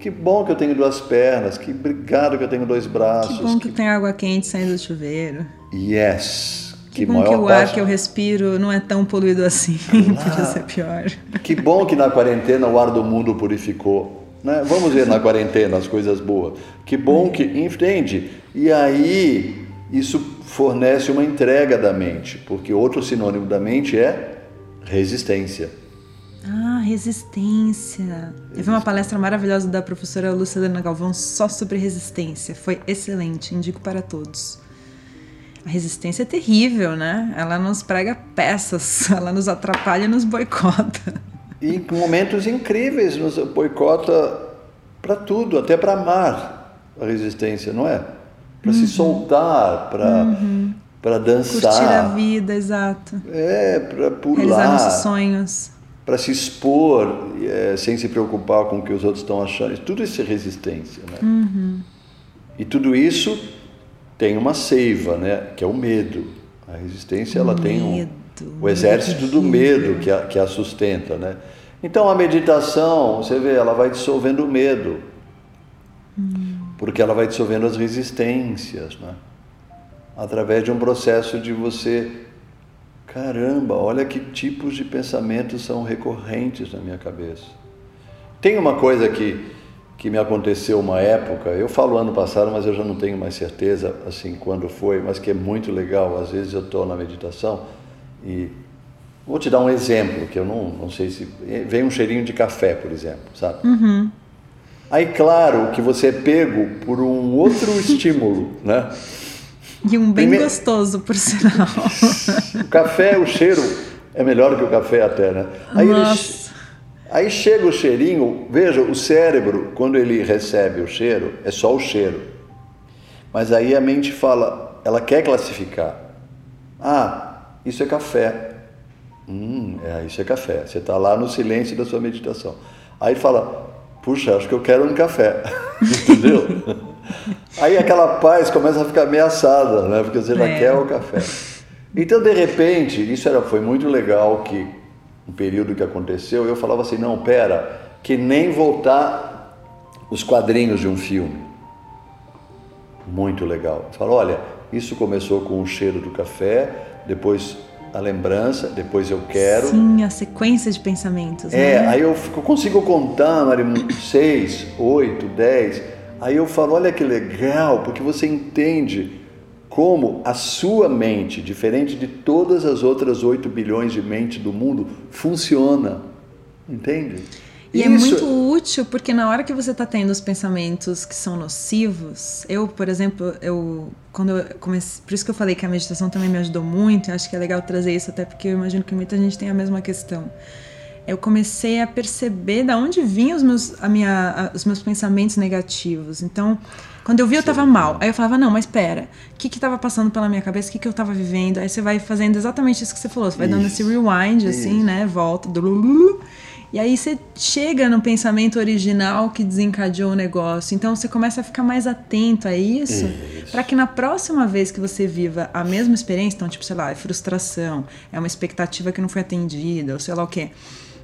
Que bom que eu tenho duas pernas. Que obrigado que eu tenho dois braços. Que bom que, que... tem água quente saindo do chuveiro. Yes. Que, que bom que o ar que eu respiro não é tão poluído assim. <laughs> Claro. Podia ser pior. Que bom que na quarentena o ar do mundo purificou. Né? Vamos ver na quarentena as coisas boas. Que bom que. Entende? E aí isso fornece uma entrega da mente, porque outro sinônimo da mente é resistência. Ah, resistência. Eu vi uma palestra maravilhosa da professora Lucilena Galvão só sobre resistência. Foi excelente, indico para todos. A resistência é terrível, né? Ela nos prega peças, <laughs> ela nos atrapalha e nos boicota. E em momentos incríveis nos boicota para tudo, até para amar a resistência, não é? Para uhum. se soltar, para uhum. para dançar. Curtir a vida, exato. É, para pular. Realizar nossos sonhos. Para se expor é, sem se preocupar com o que os outros estão achando. Tudo isso é resistência, né? Uhum. E tudo isso tem uma seiva, né? Que é o medo. A resistência, ela medo, tem um, o exército do medo que a, que a sustenta, né? Então a meditação, você vê, ela vai dissolvendo o medo, hum. porque ela vai dissolvendo as resistências, né? através de um processo de você, caramba, olha que tipos de pensamentos são recorrentes na minha cabeça. Tem uma coisa que, que me aconteceu uma época, eu falo ano passado, mas eu já não tenho mais certeza assim quando foi, mas que é muito legal. Às vezes eu estou na meditação e Vou te dar um exemplo, que eu não, não sei se. Vem um cheirinho de café, por exemplo, sabe? Uhum. Aí, claro que você é pego por um outro <laughs> estímulo, né? E um bem Prime... gostoso, por sinal. <laughs> o café, o cheiro é melhor que o café até, né? Aí, ele... Aí chega o cheirinho, veja, o cérebro, quando ele recebe o cheiro, é só o cheiro. Mas aí a mente fala, ela quer classificar. Ah, isso é café. Hum, é, isso é café. Você está lá no silêncio da sua meditação. Aí fala, puxa, acho que eu quero um café. <laughs> Entendeu? Aí aquela paz começa a ficar ameaçada, né? Porque você já é. quer o café. Então, de repente, isso era, foi muito legal que um período que aconteceu, eu falava assim, não, pera, que nem voltar os quadrinhos de um filme. Muito legal. Falou, olha, isso começou com o cheiro do café, depois a lembrança, depois eu quero. Sim, a sequência de pensamentos. É, né? aí eu, eu consigo contar, Marimu, seis, oito, dez. Aí eu falo, olha que legal, porque você entende como a sua mente, diferente de todas as outras oito bilhões de mentes do mundo, funciona. Entende? E é Isso. é muito útil porque na hora que você está tendo os pensamentos que são nocivos, eu, por exemplo, eu quando eu comecei, por isso que eu falei que a meditação também me ajudou muito, eu acho que é legal trazer isso até porque eu imagino que muita gente tem a mesma questão. Eu comecei a perceber da onde vinham os meus, a minha, a, os meus pensamentos negativos. Então, quando eu vi, eu estava mal. Aí eu falava, não, mas espera, o que estava passando pela minha cabeça? O que, que eu estava vivendo? Aí você vai fazendo exatamente isso que você falou. Você vai isso. dando esse rewind, assim, isso. né? Volta. E aí você chega no pensamento original que desencadeou o negócio. Então você começa a ficar mais atento a isso, isso. para que na próxima vez que você viva a mesma experiência, então tipo, sei lá, é frustração, é uma expectativa que não foi atendida, ou sei lá o quê.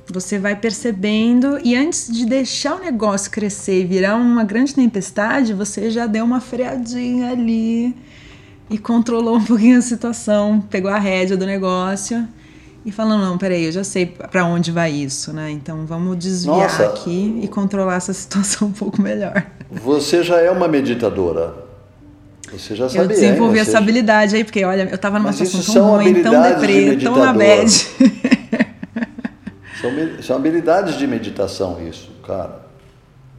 Você vai percebendo e antes de deixar o negócio crescer e virar uma grande tempestade, você já deu uma freadinha ali e controlou um pouquinho a situação, pegou a rédea do negócio e falando, não, peraí, eu já sei para onde vai isso, né? Então vamos desviar Nossa, aqui e controlar essa <laughs> situação um pouco melhor. Você já é uma meditadora. Você já sabe. Eu desenvolvi hein? essa ajudar aí, porque olha, eu tava numa Mas situação tão ruim, tão deprê, de tão na bad. <laughs> são, são habilidades de meditação isso, cara.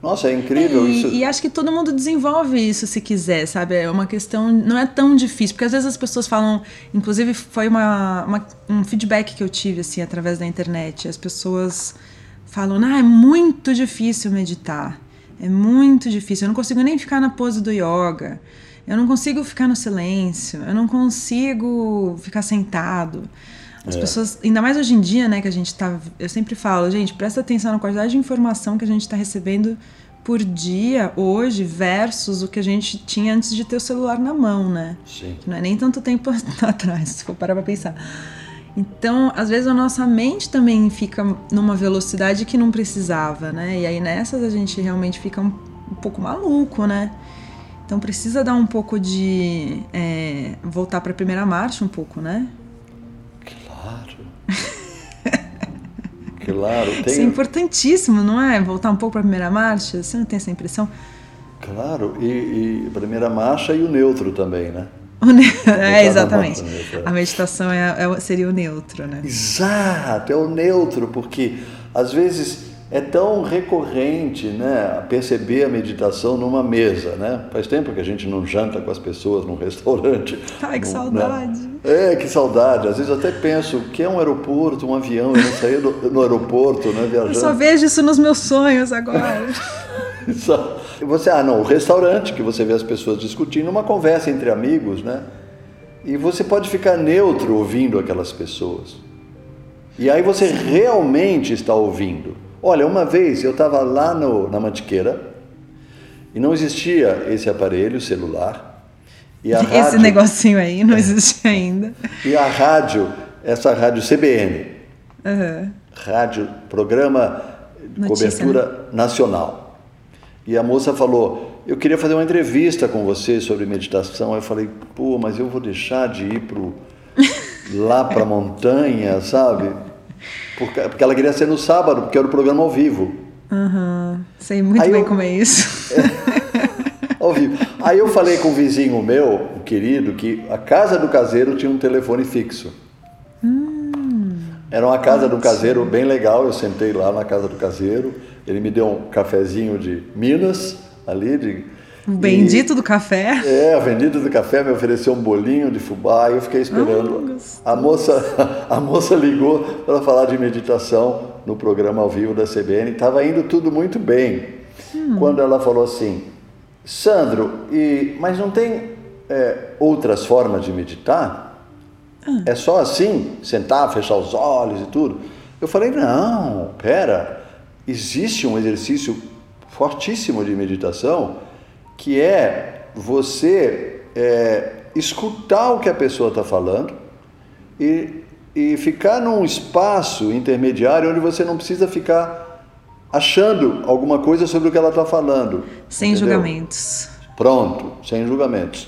Nossa, é incrível e, isso. E acho que todo mundo desenvolve isso se quiser, sabe? É uma questão, não é tão difícil, porque às vezes as pessoas falam, inclusive foi uma, uma um feedback que eu tive assim através da internet. As pessoas falam: "Ah, é muito difícil meditar. É muito difícil. Eu não consigo nem ficar na pose do yoga. Eu não consigo ficar no silêncio. Eu não consigo ficar sentado." As é. pessoas, ainda mais hoje em dia, né, que a gente tá. Eu sempre falo, gente, presta atenção na quantidade de informação que a gente está recebendo por dia hoje versus o que a gente tinha antes de ter o celular na mão, né? Sim. Não é nem tanto tempo <laughs> atrás, se for parar pra pensar. Então, às vezes a nossa mente também fica numa velocidade que não precisava, né? E aí nessas a gente realmente fica um, um pouco maluco, né? Então precisa dar um pouco de. É, voltar para a primeira marcha um pouco, né? Claro, tem... Isso é importantíssimo, não é? Voltar um pouco para a primeira marcha, você não tem essa impressão? Claro, e, e primeira marcha e o neutro também, né? <laughs> é, exatamente. A meditação é, é, seria o neutro, né? Exato, é o neutro, porque às vezes é tão recorrente né, perceber a meditação numa mesa. Né? Faz tempo que a gente não janta com as pessoas num restaurante. Ai, que saudade. Né? É, que saudade. Às vezes até penso que é um aeroporto, um avião, eu não saí no, no aeroporto, né, viajando. Eu só vejo isso nos meus sonhos agora. <laughs> você, ah, não, o restaurante que você vê as pessoas discutindo, uma conversa entre amigos, né? E você pode ficar neutro ouvindo aquelas pessoas. E aí você realmente está ouvindo. Olha, uma vez eu estava lá no, na Mantiqueira e não existia esse aparelho celular. Esse rádio, negocinho aí não existia ainda. E a rádio, essa rádio CBN, uhum. rádio, programa de cobertura né? nacional. E a moça falou: Eu queria fazer uma entrevista com você sobre meditação. Eu falei: Pô, mas eu vou deixar de ir pro, <laughs> lá para a montanha, sabe? Porque, porque ela queria ser no sábado, porque era o programa ao vivo. Uhum. Sei muito Aí bem eu, como é isso. <laughs> Ao vivo. Aí eu falei com um vizinho meu, o querido, que a casa do caseiro tinha um telefone fixo. Hum, era uma casa do caseiro bem legal. Eu sentei lá na casa do caseiro. Ele me deu um cafezinho de Minas, ali, de o bendito e, do café. É, o bendito do café me ofereceu um bolinho de fubá e eu fiquei esperando. Oh, a moça, <laughs> a moça ligou para falar de meditação no programa ao vivo da CBN. Estava indo tudo muito bem. Hum. Quando ela falou assim, Sandro, e, mas não tem é, outras formas de meditar? Ah. É só assim, sentar, fechar os olhos e tudo? Eu falei, não, pera, existe um exercício fortíssimo de meditação que é você é, escutar o que a pessoa está falando e, e ficar num espaço intermediário onde você não precisa ficar achando alguma coisa sobre o que ela está falando. Sem entendeu? julgamentos. Pronto, sem julgamentos.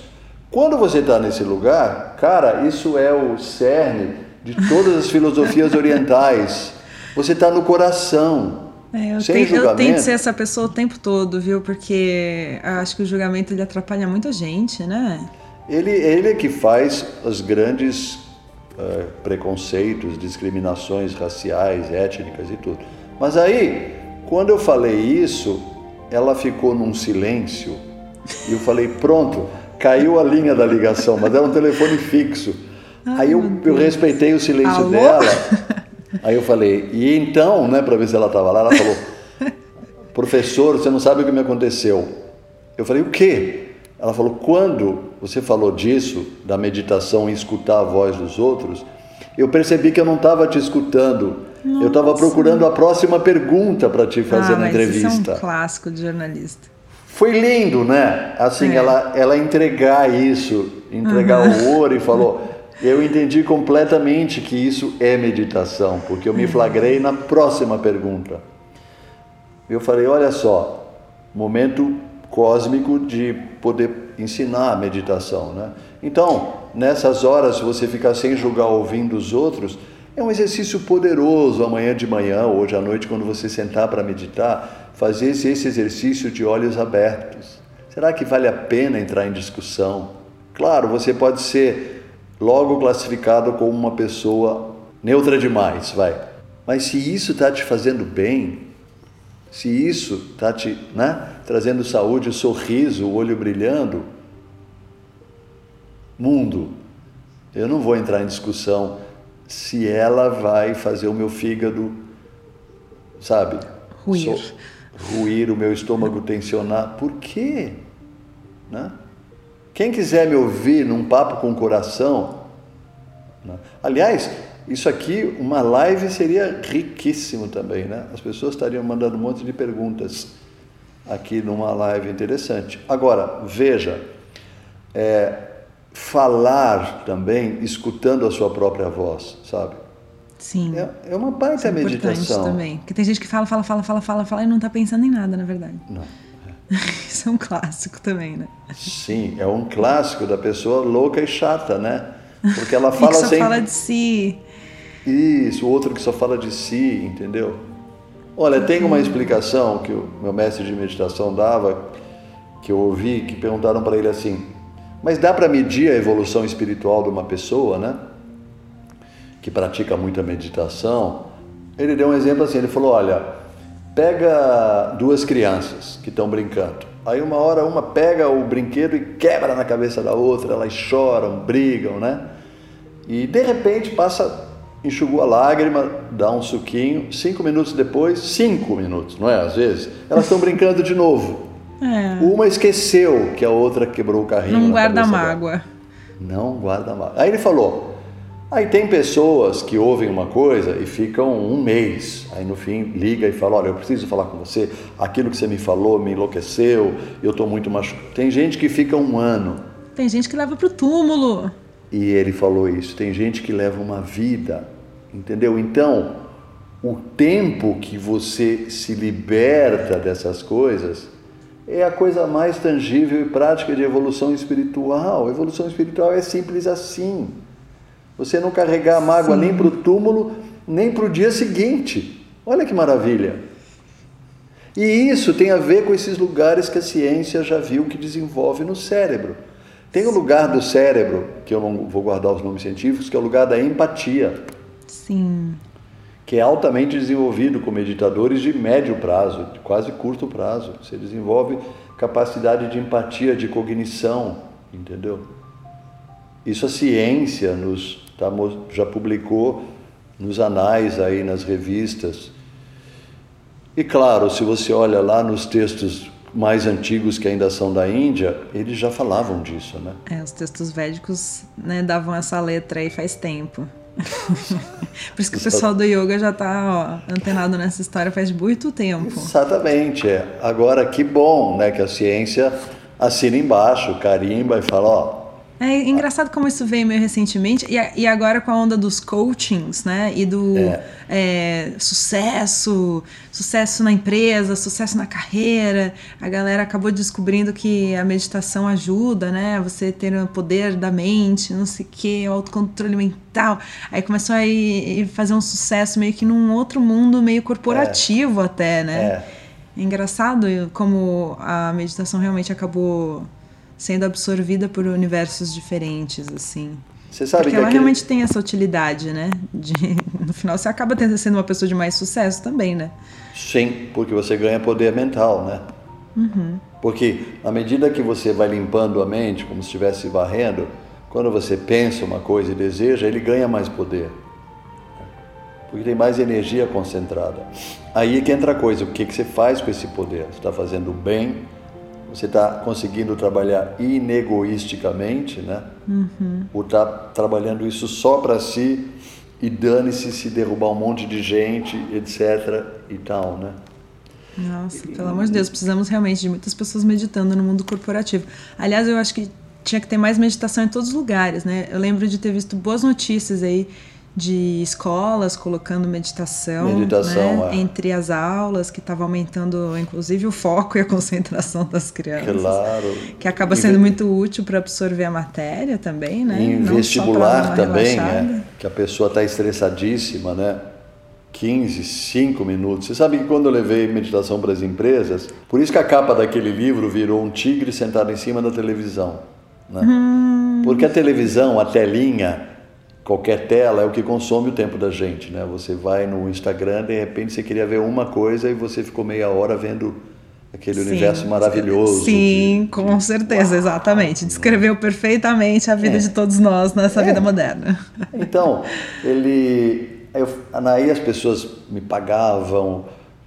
Quando você está nesse lugar, cara, isso é o cerne de todas as filosofias <laughs> orientais. Você está no coração. É, eu, Sem tenho, eu tento ser essa pessoa o tempo todo, viu? Porque acho que o julgamento ele atrapalha muita gente, né? Ele, ele é que faz os grandes uh, preconceitos, discriminações raciais, étnicas e tudo. Mas aí, quando eu falei isso, ela ficou num silêncio e eu falei: pronto, caiu a linha da ligação, mas era um telefone fixo. Ai, aí eu, eu respeitei o silêncio Alô? dela. <laughs> Aí eu falei, e então, né, para ver se ela estava lá, ela falou, professor, você não sabe o que me aconteceu. Eu falei, o quê? Ela falou, quando você falou disso, da meditação e escutar a voz dos outros, eu percebi que eu não estava te escutando. Nossa. Eu estava procurando a próxima pergunta para te fazer ah, na entrevista. Isso é um clássico de jornalista. Foi lindo, né? Assim, é. ela, ela entregar isso, entregar uhum. o ouro e falou: eu entendi completamente que isso é meditação, porque eu me flagrei na próxima pergunta. Eu falei: olha só, momento cósmico de poder ensinar a meditação, né? Então, nessas horas, se você ficar sem julgar ouvindo os outros, é um exercício poderoso amanhã de manhã, hoje à noite, quando você sentar para meditar, fazer esse, exercício de olhos abertos. Será que vale a pena entrar em discussão? Claro, você pode ser logo classificado como uma pessoa neutra demais, vai. Mas se isso está te fazendo bem, se isso está te né, trazendo saúde, o sorriso, o olho brilhando, mundo, eu não vou entrar em discussão se ela vai fazer o meu fígado, sabe? Ruir. So, ruir, o meu estômago tensionar. Por quê? Né? Quem quiser me ouvir num papo com o coração, né? aliás, isso aqui, uma live seria riquíssimo também, né? As pessoas estariam mandando um monte de perguntas aqui numa live interessante. Agora, veja, é, falar também, escutando a sua própria voz, sabe? Sim. É, é uma baita Isso é meditação. também. Porque tem gente que fala, fala, fala, fala, fala, fala e não está pensando em nada, na verdade. Não. <laughs> Isso é um clássico também, né? Sim, é um clássico da pessoa louca e chata, né? Porque ela <laughs> fala só sem... fala de si. Isso, o outro que só fala de si, entendeu? Olha, tem uma explicação que o meu mestre de meditação dava, que eu ouvi, que perguntaram para ele assim: Mas dá para medir a evolução espiritual de uma pessoa, né? Que pratica muita meditação. Ele deu um exemplo assim, ele falou, olha, pega duas crianças que estão brincando. Aí uma hora uma pega o brinquedo e quebra na cabeça da outra, elas choram, brigam, né? E de repente passa, enxugou a lágrima, dá um suquinho, cinco minutos depois, cinco minutos, não é? Às vezes, elas estão brincando de novo. É. Uma esqueceu que a outra quebrou o carrinho. Não guarda mágoa. Dela. Não guarda mágoa. Aí ele falou: aí tem pessoas que ouvem uma coisa e ficam um mês. Aí no fim liga e fala: olha, eu preciso falar com você. Aquilo que você me falou me enlouqueceu. Eu estou muito machucado. Tem gente que fica um ano. Tem gente que leva para o túmulo. E ele falou isso. Tem gente que leva uma vida. Entendeu? Então, o tempo que você se liberta dessas coisas é a coisa mais tangível e prática de evolução espiritual. Evolução espiritual é simples assim. Você não carregar a mágoa Sim. nem para o túmulo, nem para o dia seguinte. Olha que maravilha. E isso tem a ver com esses lugares que a ciência já viu que desenvolve no cérebro. Tem o um lugar do cérebro, que eu não vou guardar os nomes científicos, que é o lugar da empatia. Sim. Que é altamente desenvolvido com meditadores de médio prazo, de quase curto prazo. Você desenvolve capacidade de empatia, de cognição, entendeu? Isso a ciência nos tá, já publicou nos anais aí, nas revistas. E claro, se você olha lá nos textos mais antigos que ainda são da Índia, eles já falavam disso, né? É, os textos védicos né, davam essa letra aí faz tempo. Por isso que o pessoal do yoga já está antenado nessa história faz muito tempo. Exatamente. É. Agora, que bom né, que a ciência assina embaixo, carimba e fala, ó, é engraçado como isso veio meio recentemente, e, e agora com a onda dos coachings, né? E do é. É, sucesso, sucesso na empresa, sucesso na carreira. A galera acabou descobrindo que a meditação ajuda, né? Você ter o poder da mente, não sei o autocontrole mental. Aí começou a ir, fazer um sucesso meio que num outro mundo, meio corporativo é. até, né? É. é engraçado como a meditação realmente acabou sendo absorvida por universos diferentes, assim. Você sabe Porque que ela aquele... realmente tem essa utilidade, né? De, <laughs> no final você acaba tendo, sendo uma pessoa de mais sucesso também, né? Sim, porque você ganha poder mental, né? Uhum. Porque à medida que você vai limpando a mente, como se estivesse varrendo, quando você pensa uma coisa e deseja, ele ganha mais poder. Porque tem mais energia concentrada. Aí é que entra a coisa, o que, que você faz com esse poder? Você está fazendo bem você está conseguindo trabalhar inegoisticamente, né? Uhum. Ou está trabalhando isso só para si e dane-se se derrubar um monte de gente, etc. e tal, né? Nossa, pelo amor de Deus, precisamos realmente de muitas pessoas meditando no mundo corporativo. Aliás, eu acho que tinha que ter mais meditação em todos os lugares, né? Eu lembro de ter visto boas notícias aí de escolas colocando meditação, meditação né, é. entre as aulas, que estava aumentando inclusive o foco e a <laughs> concentração das crianças. Claro. Que acaba sendo muito útil para absorver a matéria também, né? Em Não vestibular também, né? Que a pessoa está estressadíssima, né? 15, 5 minutos. Você sabe que quando eu levei meditação para as empresas, por isso que a capa daquele livro virou um tigre sentado em cima da televisão. Né? Hum. Porque a televisão, a telinha, qualquer tela é o que consome o tempo da gente, né? Você vai no Instagram, de repente você queria ver uma coisa e você ficou meia hora vendo aquele Sim. universo maravilhoso. Sim, de, com certeza, Uau. exatamente. Descreveu perfeitamente a vida é. de todos nós nessa é. vida moderna. Então, ele, eu, aí as pessoas me pagavam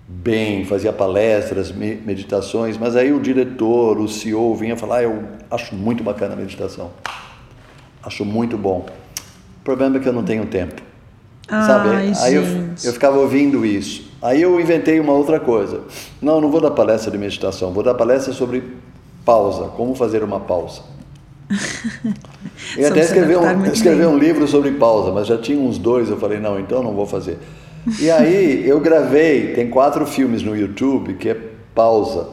bem, fazia palestras, meditações, mas aí o diretor, o CEO vinha falar, ah, eu acho muito bacana a meditação. Acho muito bom. O problema é que eu não tenho tempo. Ai, sabe? Aí eu, eu ficava ouvindo isso. Aí eu inventei uma outra coisa. Não, não vou dar palestra de meditação, vou dar palestra sobre pausa, como fazer uma pausa. <laughs> Eu até escrevi um, escrevi um livro sobre pausa, mas já tinha uns dois, eu falei, não, então não vou fazer. E aí eu gravei, tem quatro filmes no YouTube que é pausa.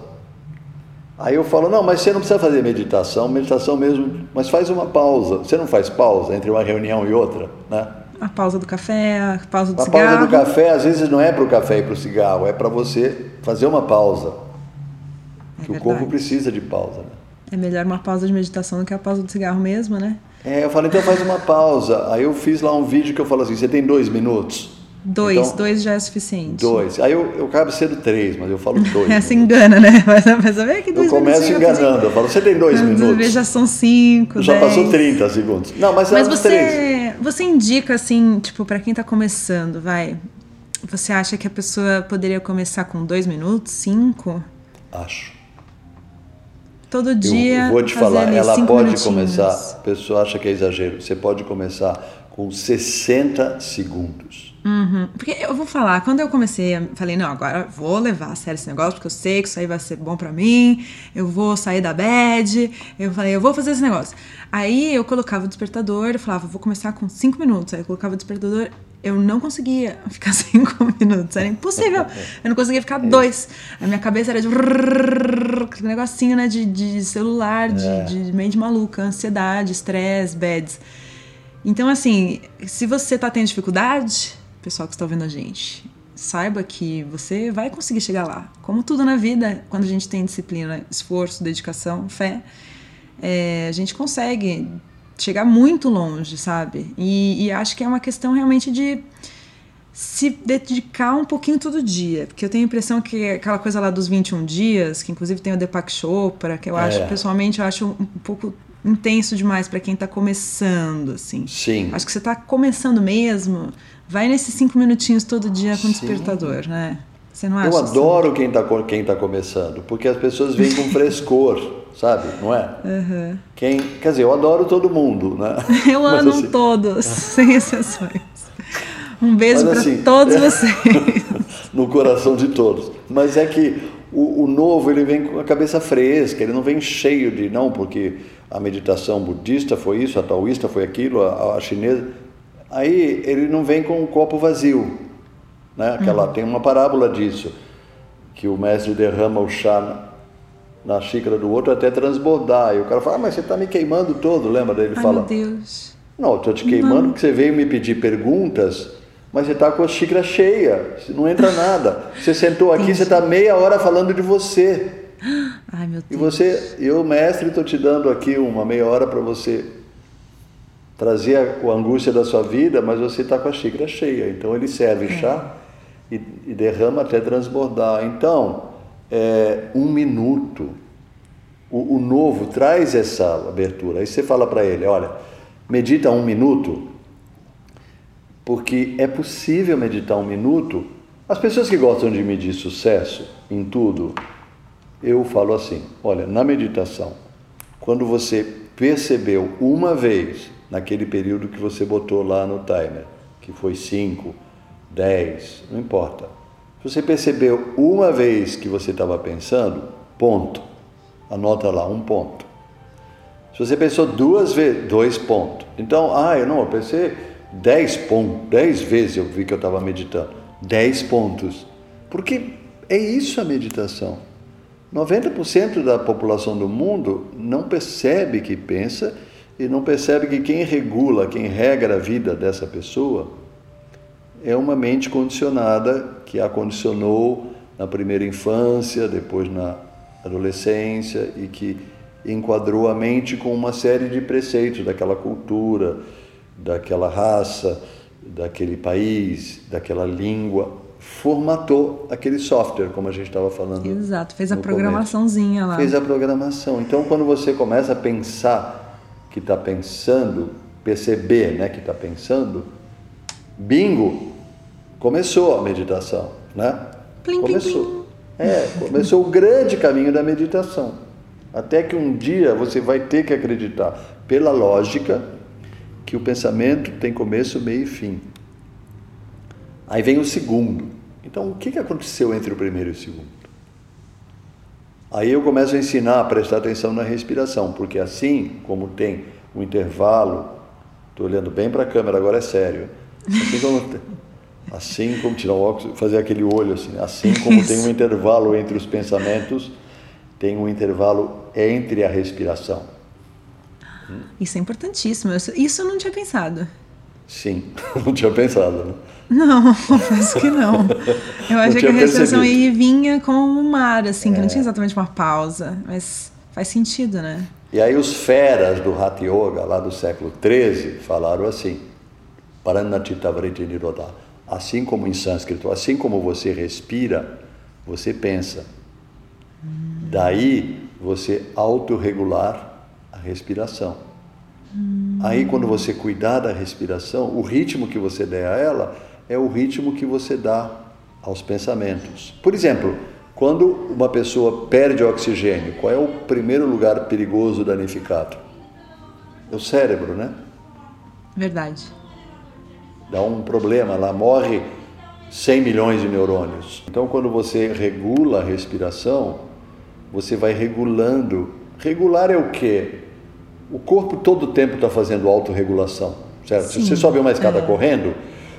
Aí eu falo, não, mas você não precisa fazer meditação, meditação mesmo, mas faz uma pausa. Você não faz pausa entre uma reunião e outra, né? A pausa do café, a pausa do a cigarro. A pausa do café, às vezes, não é para o café e para o cigarro, é para você fazer uma pausa. É que verdade. o corpo precisa de pausa, né? É melhor uma pausa de meditação do que a pausa do cigarro mesmo, né? É, eu falei, então faz uma pausa. Aí eu fiz lá um vídeo que eu falo assim, você tem dois minutos? Dois, Então, dois já é suficiente. Dois. Aí eu, eu acabo sendo três, mas eu falo <laughs> dois. É, se minutos. engana, né? <laughs> Mas a pessoa vê que Eu dois começo minutinhos, enganando, eu falo, você tem dois Quando minutos? já são cinco, Já dez. passou 30 segundos. Não, mas, Mas os três. você, você indica, assim, tipo, pra quem tá começando, vai... Você acha que a pessoa poderia começar com dois minutos, cinco? Acho. Todo Eu, dia eu vou te falar, ela pode minutinhos. começar, a pessoa acha que é exagero, você pode começar com 60 segundos. Uhum. Porque eu vou falar, quando eu comecei, eu falei, não, agora vou levar a sério esse negócio, porque eu sei que isso aí vai ser bom pra mim, eu vou sair da bad, eu falei, eu vou fazer esse negócio. Aí eu colocava o despertador, eu falava, vou começar com cinco minutos. Aí eu colocava o despertador, eu não conseguia <laughs> ficar cinco <laughs> minutos, era impossível. Eu não conseguia ficar dois. A minha cabeça era de aquele negocinho, né, de, de celular, de, de mente maluca, ansiedade, estresse, bads. Então, assim, se você tá tendo dificuldade, pessoal que está ouvindo a gente, saiba que você vai conseguir chegar lá. Como tudo na vida, quando a gente tem disciplina, esforço, dedicação, fé, é, a gente consegue chegar muito longe, sabe? E, e acho que é uma questão realmente de se dedicar um pouquinho todo dia. Porque eu tenho a impressão que aquela coisa lá dos 21 dias, que inclusive tem o Deepak Chopra, que eu acho, É. pessoalmente, eu acho um pouco intenso demais para quem tá começando, assim. Sim. Acho que você tá começando mesmo, vai nesses cinco minutinhos todo dia com Sim. despertador, né? Você não acha? Eu assim? adoro quem está quem tá começando, porque as pessoas vêm com frescor, <laughs> sabe? Não é? Uhum. Quem, quer dizer, eu adoro todo mundo, né? <laughs> Eu amo assim, todos, <laughs> sem exceções. Um beijo para assim, todos vocês. no coração de todos. Mas é que o, o novo ele vem com a cabeça fresca, ele não vem cheio de não, porque a meditação budista foi isso, a taoísta foi aquilo, a, a chinesa. Aí ele não vem com um copo vazio, né? Aquela tem uma parábola disso que o mestre derrama o chá na, xícara do outro até transbordar. E o cara fala: ah, mas você está me queimando todo, lembra dele Ai, fala? meu Deus. Não, estou te queimando porque você veio me pedir perguntas, mas você está com a xícara cheia, não entra nada. Você sentou aqui, você está meia hora falando de você. <gasps> Ai, meu E Deus. você, eu, mestre, estou te dando aqui uma meia hora para você trazer a, a angústia da sua vida, mas você está com a xícara cheia. Então ele serve chá e, e derrama até transbordar. Então, é, um minuto. O, o novo traz essa abertura. Aí você fala para ele: olha, medita um minuto, porque é possível meditar um minuto. As pessoas que gostam de medir sucesso em tudo, eu falo assim: olha, na meditação, quando você percebeu uma vez, naquele período que você botou lá no timer, que foi 5, 10, não importa. Se você percebeu uma vez que você estava pensando, ponto. Anota lá, um ponto. Se você pensou duas vezes, dois pontos. Então, ah, eu não, eu pensei dez pontos, dez vezes eu vi que eu estava meditando. Dez pontos. Porque é isso a meditação. 90% da população do mundo não percebe que pensa e não percebe que quem regula, quem regra a vida dessa pessoa é uma mente condicionada que a condicionou na primeira infância, depois na adolescência e que enquadrou a mente com uma série de preceitos daquela cultura, daquela raça, daquele país, daquela língua, formatou aquele software, como a gente estava falando. Exato, fez a programaçãozinha lá. Fez a programação. Então, quando você começa a pensar que está pensando, perceber né, que está pensando, bingo, começou a meditação, né? Plim, plim, começou. É, começou o grande caminho da meditação. Até que um dia você vai ter que acreditar, pela lógica, que o pensamento tem começo, meio e fim. Aí vem o segundo. Então, o que aconteceu entre o primeiro e o segundo? Aí eu começo a ensinar a prestar atenção na respiração, porque assim como tem um intervalo, estou olhando bem para a câmera, agora é sério. Assim como, assim como tirar o óculos, fazer aquele olho assim, assim como tem um intervalo entre os pensamentos, tem um intervalo entre a respiração. Isso é importantíssimo. Isso, isso eu não tinha pensado. Sim, <laughs> não tinha pensado. Né? Não, <laughs> confesso que não. Eu achei que a respiração aí vinha como um mar, assim, que não É. tinha exatamente uma pausa. Mas Faz sentido, né? E aí os feras do Hatha Yoga, lá do século XIII, falaram assim, Paranachitavriti Nirodha, assim como em sânscrito, assim como você respira, você pensa. Daí você autorregular a respiração. Aí quando você cuidar da respiração, o ritmo que você der a ela é o ritmo que você dá aos pensamentos. Por exemplo, quando uma pessoa perde oxigênio, qual é o primeiro lugar perigoso danificado? É o cérebro, né? Verdade. Dá um problema, lá morre 100 milhões de neurônios. Então, quando você regula a respiração, você vai regulando. Regular é o quê? O corpo todo o tempo está fazendo autorregulação, certo? Sim, Se você sobe uma escada é. correndo,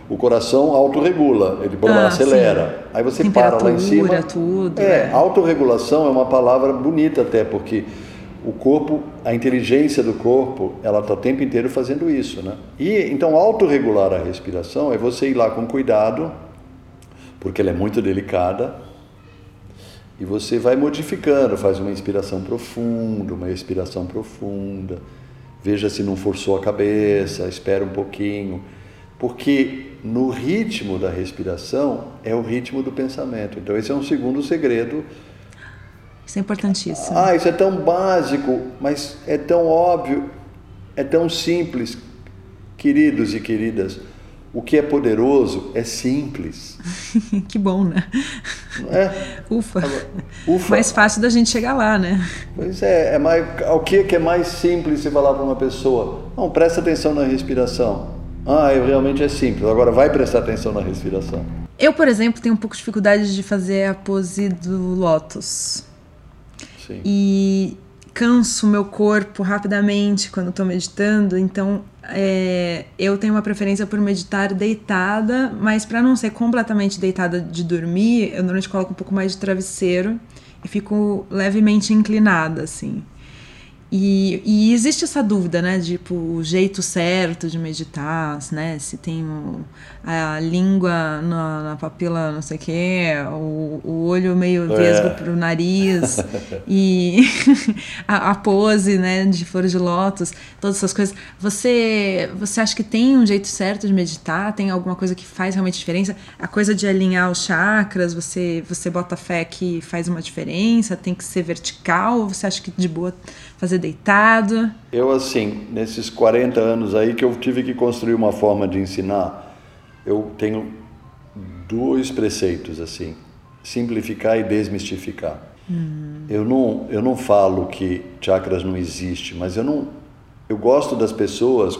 o coração autorregula, ele ah, acelera. Sim. Aí você para lá em cima. tudo. É, é, autorregulação é uma palavra bonita até, porque o corpo, a inteligência do corpo, ela está o tempo inteiro fazendo isso, né? E então autorregular a respiração é você ir lá com cuidado, porque ela é muito delicada, e você vai modificando, faz uma inspiração profunda, uma expiração profunda. Veja se não forçou a cabeça, espera um pouquinho porque no ritmo da respiração é o ritmo do pensamento. Então, esse é um segundo segredo. Isso é importantíssimo. Ah, isso é tão básico, mas é tão óbvio, é tão simples. Queridos e queridas, o que é poderoso é simples. <laughs> que bom, né? É? Ufa. Ufa. Mais fácil da gente chegar lá, né? Pois é, é mais, o que é, que é mais simples você falar para uma pessoa? Não, presta atenção na respiração. Ah, realmente é simples. Agora vai prestar atenção na respiração. Eu, por exemplo, tenho um pouco de dificuldade de fazer a pose do lótus. Sim. E canso meu corpo rapidamente quando estou meditando, então é, eu tenho uma preferência por meditar deitada, mas para não ser completamente deitada de dormir, eu normalmente coloco um pouco mais de travesseiro e fico levemente inclinada, assim. E, e, existe essa dúvida, né? Tipo, o jeito certo de meditar, né? Se tem o, a língua na, na, papila não sei o quê, o, o olho meio é. vesgo pro nariz, <laughs> e <laughs> a, a, pose, né? De flor de lótus, todas essas coisas. Você, você acha que tem um jeito certo de meditar? Tem alguma coisa que faz realmente diferença? A coisa de alinhar os chakras, você, você bota fé que faz uma diferença? Tem que ser vertical? Ou você acha que de boa fazer deitado? Eu, assim, nesses 40 anos aí que eu tive que construir uma forma de ensinar, eu tenho dois preceitos, assim, simplificar e desmistificar. Hum. Eu, não, eu não falo que chakras não existe, mas eu não... Eu gosto das pessoas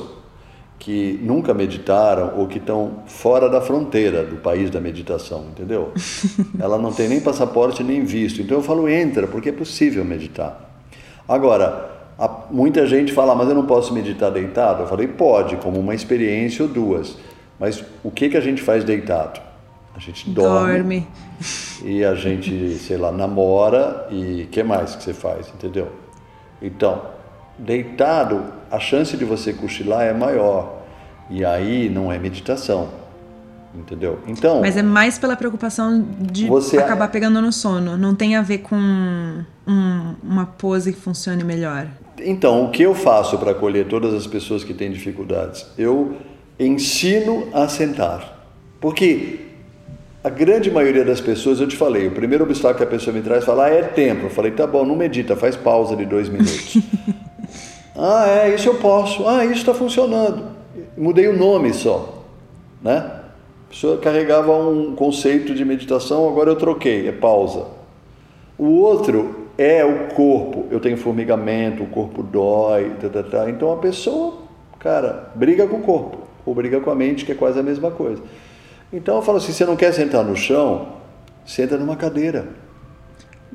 que nunca meditaram ou que estão fora da fronteira do país da meditação, entendeu? <laughs> Ela não tem nem passaporte nem visto. Então eu falo, entra, porque é possível meditar. Agora, muita gente fala, mas eu não posso meditar deitado? Eu falei, pode, como uma experiência ou duas. Mas o que, que a gente faz deitado? A gente dorme. dorme. E a gente, sei lá, namora e o que mais que você faz, entendeu? Então, deitado, a chance de você cochilar é maior. E aí não é meditação. Entendeu? Então. Mas é mais pela preocupação de você... acabar pegando no sono. Não tem a ver com um, uma pose que funcione melhor. Então, o que eu faço para acolher todas as pessoas que têm dificuldades? Eu ensino a sentar. Porque a grande maioria das pessoas, eu te falei, o primeiro obstáculo que a pessoa me traz é falar ah, é tempo. Eu falei, tá bom, não medita, faz pausa de dois minutos. <laughs> ah, é, isso eu posso. Ah, isso está funcionando. Mudei o nome só, né? A pessoa carregava um conceito de meditação, agora eu troquei, é pausa. O outro é o corpo. Eu tenho formigamento, o corpo dói, tá, tá, tá. então a pessoa, cara, briga com o corpo ou briga com a mente, que é quase a mesma coisa. Então eu falo assim: você não quer sentar no chão? Senta numa cadeira.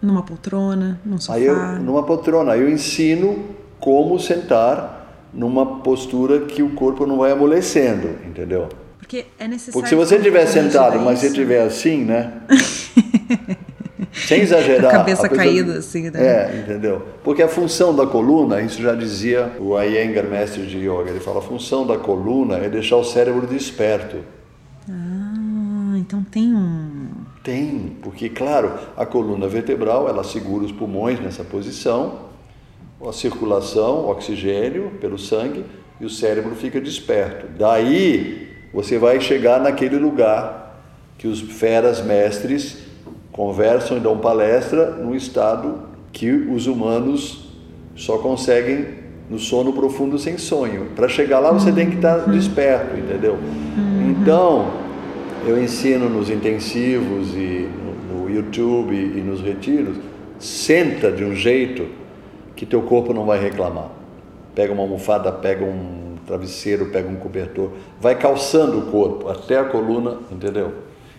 Numa poltrona, num sofá. Aí eu, numa poltrona. Aí eu ensino como sentar numa postura que o corpo não vai amolecendo, entendeu? Porque é necessário. Porque se você estiver sentado, mas você estiver assim, né? <laughs> Sem exagerar. A cabeça a caída, assim, né? É, entendeu? Porque a função da coluna, isso já dizia o Iyengar, mestre de yoga, ele fala: a função da coluna é deixar o cérebro desperto. Ah, então tem um. Tem, porque, claro, a coluna vertebral ela segura os pulmões nessa posição a circulação, o oxigênio pelo sangue e o cérebro fica desperto. Daí você vai chegar naquele lugar que os feras mestres conversam e dão palestra no estado que os humanos só conseguem no sono profundo sem sonho. Para chegar lá você tem que estar uhum. desperto, entendeu? Uhum. Então, eu ensino nos intensivos e no YouTube e nos retiros, senta de um jeito que teu corpo não vai reclamar. Pega uma almofada, pega um travesseiro, pega um cobertor, vai calçando o corpo até a coluna, entendeu?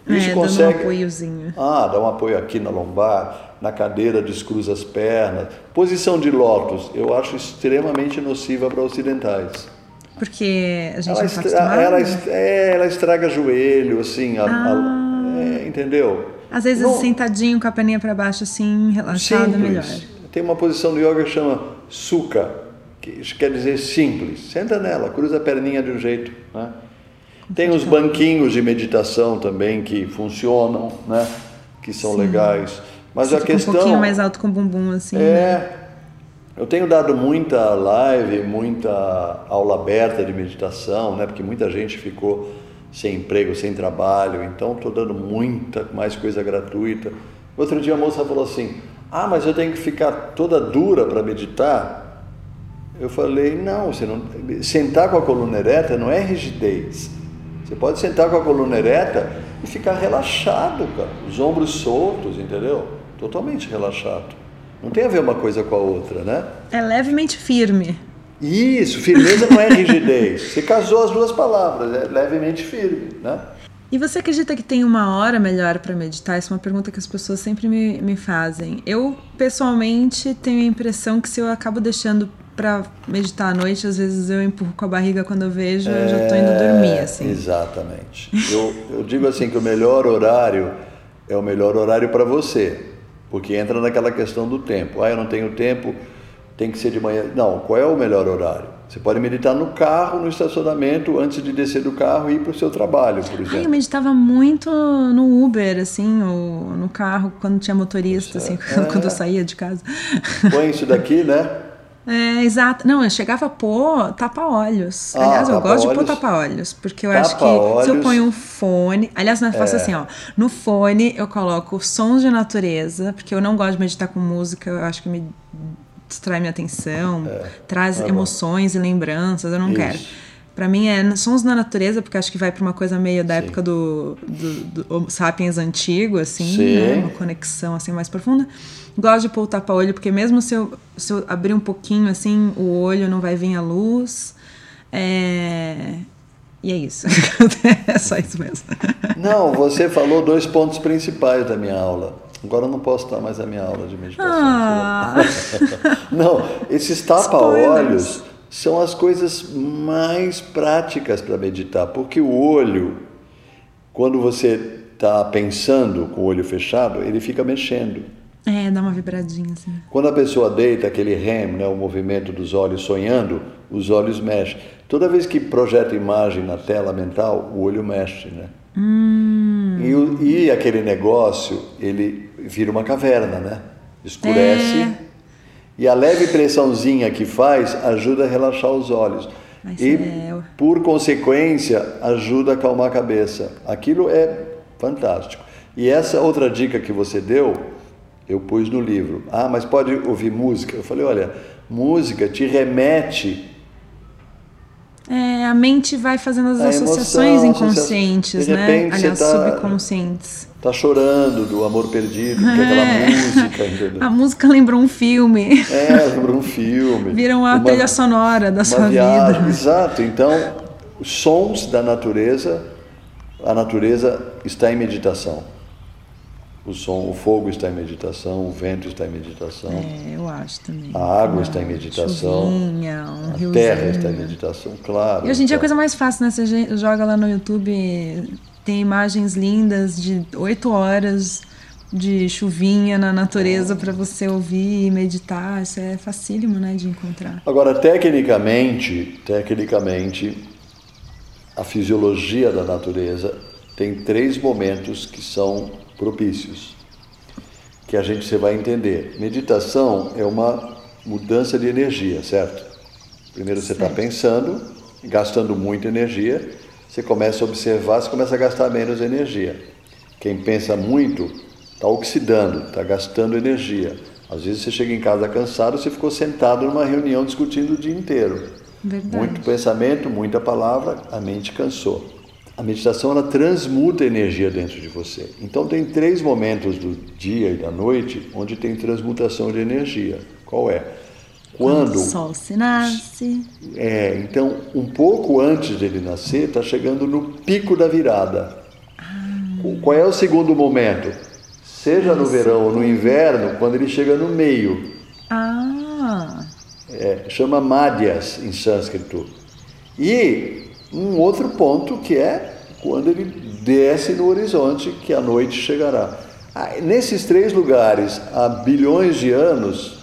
É, Isso é, consegue. um apoiozinho. Ah, dá um apoio aqui na lombar, na cadeira, descruza as pernas. Posição de lótus, eu acho extremamente nociva para ocidentais. Porque a gente ela, estra ela, é, ela estraga joelho, assim, a, ah. é, entendeu? Às vezes Não, sentadinho com a perninha para baixo, assim, relaxado, é melhor. Tem uma posição do yoga que chama sukha, que quer dizer simples. Senta nela, cruza a perninha de um jeito, né? Tem os banquinhos de meditação também que funcionam, né? Que são Sim. legais. Mas Você a questão. Um pouquinho mais alto com o bumbum, assim. É. Né? Eu tenho dado muita live, muita aula aberta de meditação, né? Porque muita gente ficou sem emprego, sem trabalho. Então estou dando muita mais coisa gratuita. Outro dia a moça falou assim: Ah, mas eu tenho que ficar toda dura para meditar? Eu falei: Não, você não. Sentar com a coluna ereta não é rigidez. Você pode sentar com a coluna ereta e ficar relaxado, cara. Os ombros soltos, entendeu? Totalmente relaxado. Não tem a ver uma coisa com a outra, né? É levemente firme. Isso, firmeza não é rigidez. Você casou as duas palavras, é levemente firme, né? E você acredita que tem uma hora melhor para meditar? Isso é uma pergunta que as pessoas sempre me, me fazem. Eu, pessoalmente, tenho a impressão que se eu acabo deixando para meditar à noite, às vezes eu empurro com a barriga quando eu vejo, é, eu já estou indo dormir, assim. Exatamente. Eu, eu digo assim que o melhor horário é o melhor horário para você, porque entra naquela questão do tempo. Ah, eu não tenho tempo, tem que ser de manhã. Não, qual é o melhor horário? Você pode meditar no carro, no estacionamento, antes de descer do carro e ir para o seu trabalho, por exemplo. Ai, eu meditava muito no Uber, assim, ou no carro, quando tinha motorista, assim, é. <laughs> quando eu saía de casa. Põe isso daqui, né? É, exato. Não, eu chegava a pôr tapa-olhos. Ah, aliás, eu gosto de pôr tapa-olhos, porque eu acho que se eu ponho um fone. Aliás, é fácil é. assim, ó. No fone eu coloco sons de natureza, porque eu não gosto de meditar com música, eu acho que me distrai minha atenção, é. traz emoções e lembranças, eu não Isso. quero. Para mim é sons da natureza, porque acho que vai para uma coisa meio da Sim. época do, do, do Sapiens antigo, assim, né? uma conexão assim mais profunda. Gosto de pôr o tapa-olho, porque mesmo se eu, se eu abrir um pouquinho assim, o olho não vai vir a luz. É... E é isso. <laughs> é só isso mesmo. Não, você falou dois pontos principais da minha aula. Agora eu não posso dar mais a minha aula de meditação. Ah. <laughs> não, esses tapa-olhos são as coisas mais práticas para meditar, porque o olho, quando você está pensando com o olho fechado, ele fica mexendo. É, dá uma vibradinha assim. Quando a pessoa deita, aquele REM, né, o movimento dos olhos sonhando, os olhos mexem. Toda vez que projeta imagem na tela mental, o olho mexe, né? Hum. E, e, aquele negócio, ele vira uma caverna, né? Escurece. É. E a leve pressãozinha que faz ajuda a relaxar os olhos. Mas e, é... por consequência, ajuda a acalmar a cabeça. Aquilo é fantástico. E essa outra dica que você deu, eu pus no livro. Ah, mas pode ouvir música? Eu falei, olha, música te remete. É, a mente vai fazendo as a associações emoção, inconscientes, de né? Aliás, tá, subconscientes. Tá chorando do amor perdido, é. que é aquela música, entendeu? <laughs> A música lembrou um filme. É, lembrou um filme. Vira uma, uma trilha sonora da sua viagem. vida. Exato. Então, os sons da natureza, a natureza está em meditação. O som, o fogo está em meditação, o vento está em meditação. É, eu acho também. A água está em meditação. Chuvinha, um a riozinho. terra está em meditação, claro. E hoje em dia é a coisa mais fácil, né? Você joga lá no YouTube, tem imagens lindas de oito horas de chuvinha na natureza para você ouvir e meditar. Isso é facílimo, né, de encontrar. Agora, tecnicamente, tecnicamente, a fisiologia da natureza tem três momentos que são propícios, que a gente você vai entender. Meditação é uma mudança de energia, certo? Primeiro você está pensando, gastando muita energia, você começa a observar, você começa a gastar menos energia. Quem pensa muito está oxidando, está gastando energia. Às vezes você chega em casa cansado, você ficou sentado numa reunião discutindo o dia inteiro. Verdade. Muito pensamento, muita palavra, a mente cansou. A meditação ela transmuta energia dentro de você. Então tem três momentos do dia e da noite onde tem transmutação de energia. Qual é? Quando, o sol se nasce. É, então um pouco antes dele nascer, está chegando no pico da virada. Ah. Qual é o segundo momento? Seja no verão ou no inverno, quando ele chega no meio. Ah. É, chama Madhyas em sânscrito. E um outro ponto que é quando ele desce no horizonte, que a noite chegará. Ah, nesses três lugares, há bilhões de anos,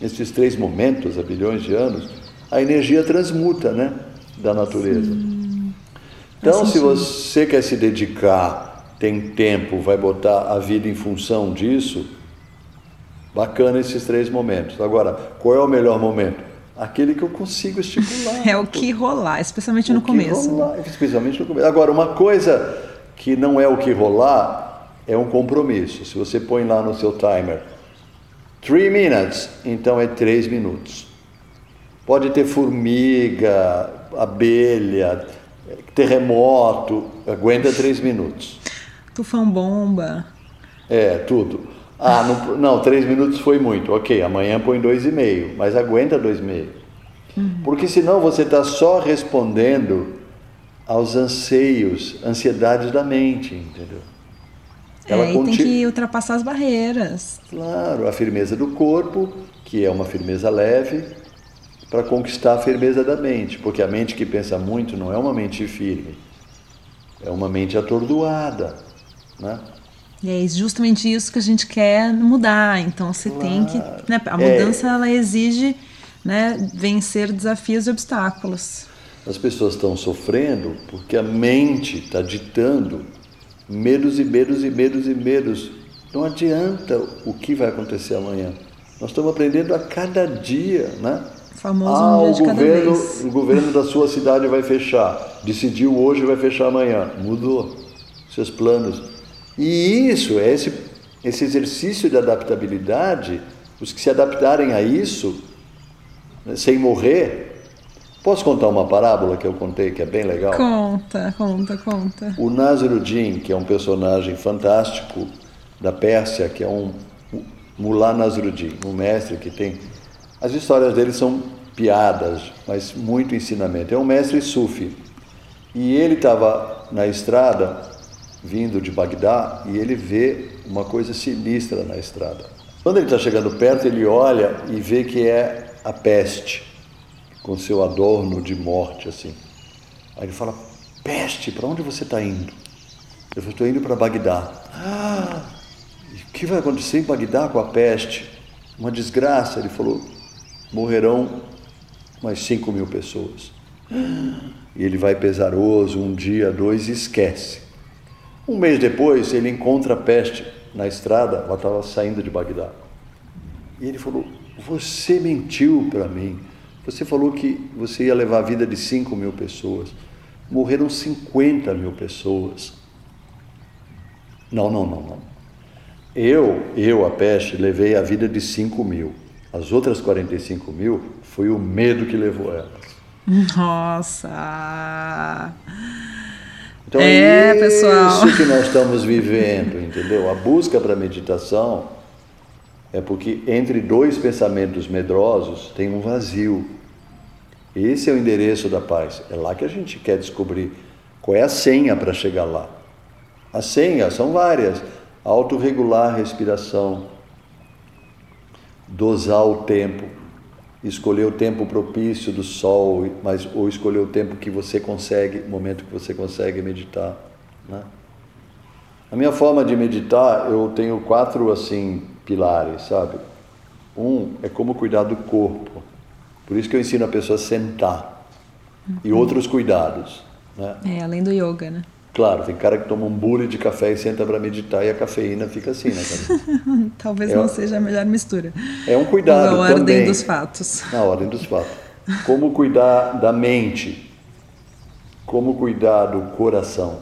nesses três momentos, há bilhões de anos, a energia transmuta, né, da natureza. Sim. Então, se você quer se dedicar, tem tempo, vai botar a vida em função disso, bacana esses três momentos. Agora, qual é o melhor momento? Aquele que eu consigo estipular. <laughs> é o que rolar, especialmente no começo. Rolar, especialmente no começo. Agora, uma coisa que não é o que rolar é um compromisso. Se você põe lá no seu timer 3 minutes, então é 3 minutos. Pode ter formiga, abelha, terremoto, aguenta 3 minutos. Tufão bomba. É, tudo. Ah, não, não, três minutos foi muito. Ok, amanhã põe dois e meio, mas aguenta dois e meio. Uhum. Porque senão você está só respondendo aos anseios, ansiedades da mente, entendeu? Ela é, e tem que ultrapassar as barreiras. Claro, a firmeza do corpo, que é uma firmeza leve, para conquistar a firmeza da mente, porque a mente que pensa muito não é uma mente firme, é uma mente atordoada, né? E é justamente isso que a gente quer mudar. Então você claro. tem que. Né, a mudança é. ela exige né, vencer desafios e obstáculos. As pessoas estão sofrendo porque a mente está ditando medos e medos e medos e medos. Não adianta o que vai acontecer amanhã. Nós estamos aprendendo a cada dia, né? famoso ah, um o governo, o governo da sua cidade vai fechar. Decidiu hoje vai fechar amanhã. Mudou seus planos e isso, é esse, esse exercício de adaptabilidade, os que se adaptarem a isso, né, sem morrer. Posso contar uma parábola que eu contei que é bem legal? Conta, conta, conta. O Nasruddin, que é um personagem fantástico da Pérsia, que é um Mullah Nasruddin, um mestre que tem. As histórias dele são piadas, mas muito ensinamento. É um mestre sufi. E ele estava na estrada vindo de Bagdá e ele vê uma coisa sinistra na estrada. Quando ele está chegando perto, ele olha e vê que é a peste, com seu adorno de morte assim. Aí ele fala: Peste, para onde você está indo? Eu estou indo para Bagdá. Ah, o que vai acontecer em Bagdá com a peste? Uma desgraça. Ele falou: morrerão mais 5 mil pessoas. E ele vai pesaroso, um dia, dois, e esquece. Um mês depois, ele encontra a peste na estrada, ela estava saindo de Bagdá. E ele falou: Você mentiu para mim. Você falou que você ia levar a vida de 5 mil pessoas. Morreram 50 mil pessoas. Não, não, não, não. Eu, eu, a peste, levei a vida de 5 mil. As outras 45 mil foi o medo que levou elas. Nossa! Então é, é isso pessoal. que nós estamos vivendo, entendeu? A busca para a meditação é porque entre dois pensamentos medrosos tem um vazio. Esse é o endereço da paz. É lá que a gente quer descobrir qual é a senha para chegar lá. As senhas são várias: autorregular a respiração, dosar o tempo, escolher o tempo propício do sol, mas ou escolher o tempo que você consegue, o momento que você consegue meditar, né? A minha forma de meditar, eu tenho quatro assim pilares, sabe? Um é como cuidar do corpo. Por isso que eu ensino a pessoa a sentar. Uhum. E outros cuidados, né? É, além do yoga, né? Claro, tem cara que toma um bule de café e senta para meditar e a cafeína fica assim, né, cara? <laughs> Talvez é, não seja a melhor mistura. É um cuidado Na ordem também, dos fatos. Na ordem dos fatos. Como cuidar da mente? Como cuidar do coração?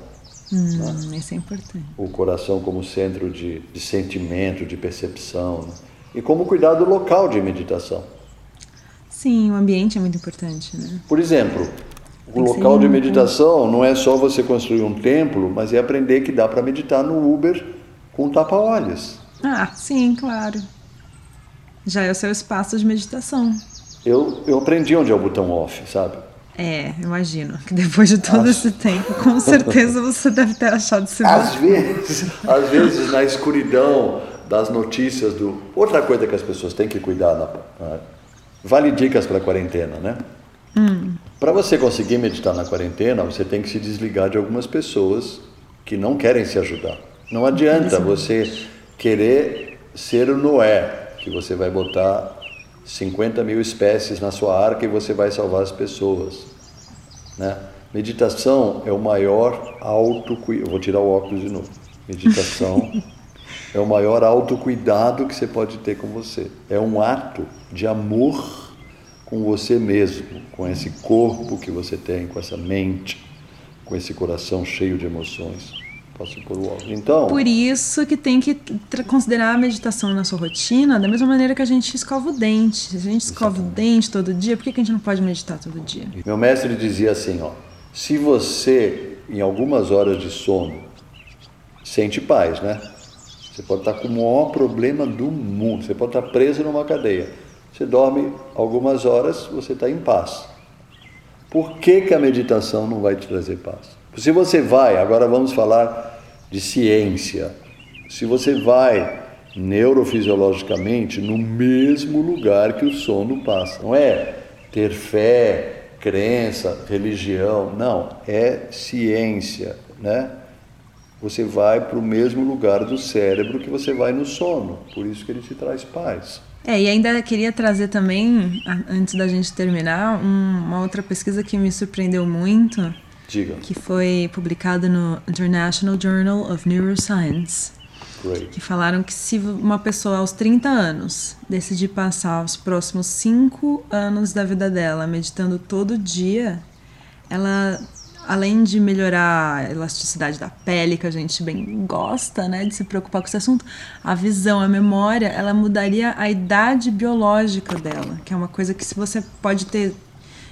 Hum, né? Isso é importante. O coração como centro de, de sentimento, de percepção. Né? E como cuidar do local de meditação. Sim, o ambiente é muito importante, né? Por exemplo, o local de meditação não é só você construir um templo, mas é aprender que dá para meditar no Uber com tapa-olhos. Ah, sim, claro. Já é o seu espaço de meditação. Eu, eu aprendi onde é o botão off, sabe? É, imagino que depois de todo esse tempo, com certeza você deve ter achado esse Às vezes, às vezes na escuridão das notícias do outra coisa que as pessoas têm que cuidar na, vale dicas para a quarentena, né? Hum. Para você conseguir meditar na quarentena, você tem que se desligar de algumas pessoas que não querem se ajudar. Não adianta você querer ser o Noé, que você vai botar 50 mil espécies na sua arca e você vai salvar as pessoas. Né? Meditação é o maior autocuidado. Vou tirar o óculos de novo. Meditação <laughs> é o maior autocuidado que você pode ter com você. É um ato de amor com você mesmo, com esse corpo que você tem, com essa mente, com esse coração cheio de emoções. Posso pôr o óculos. Então, Por isso que tem que considerar a meditação na sua rotina da mesma maneira que a gente escova o dente. Se a gente escova Exatamente. o dente todo dia, por que a gente não pode meditar todo dia? Meu mestre dizia assim, ó, se você, em algumas horas de sono, sente paz, né? Você pode estar com o maior problema do mundo, você pode estar preso numa cadeia. Você dorme algumas horas, você está em paz. Por que, que a meditação não vai te trazer paz? Se você vai, agora vamos falar de ciência. Se você vai neurofisiologicamente no mesmo lugar que o sono passa, não é ter fé, crença, religião, não, é ciência, né? Você vai para o mesmo lugar do cérebro que você vai no sono, por isso que ele te traz paz. É, e ainda queria trazer também, antes da gente terminar, um, uma outra pesquisa que me surpreendeu muito. Diga. Que foi publicada no International Journal of Neuroscience. Great. Que falaram que se uma pessoa aos 30 anos decidir passar os próximos 5 anos da vida dela meditando todo dia, ela além de melhorar a elasticidade da pele, que a gente bem gosta, né, de se preocupar com esse assunto, a visão, a memória, ela mudaria a idade biológica dela, que é uma coisa que se você pode ter,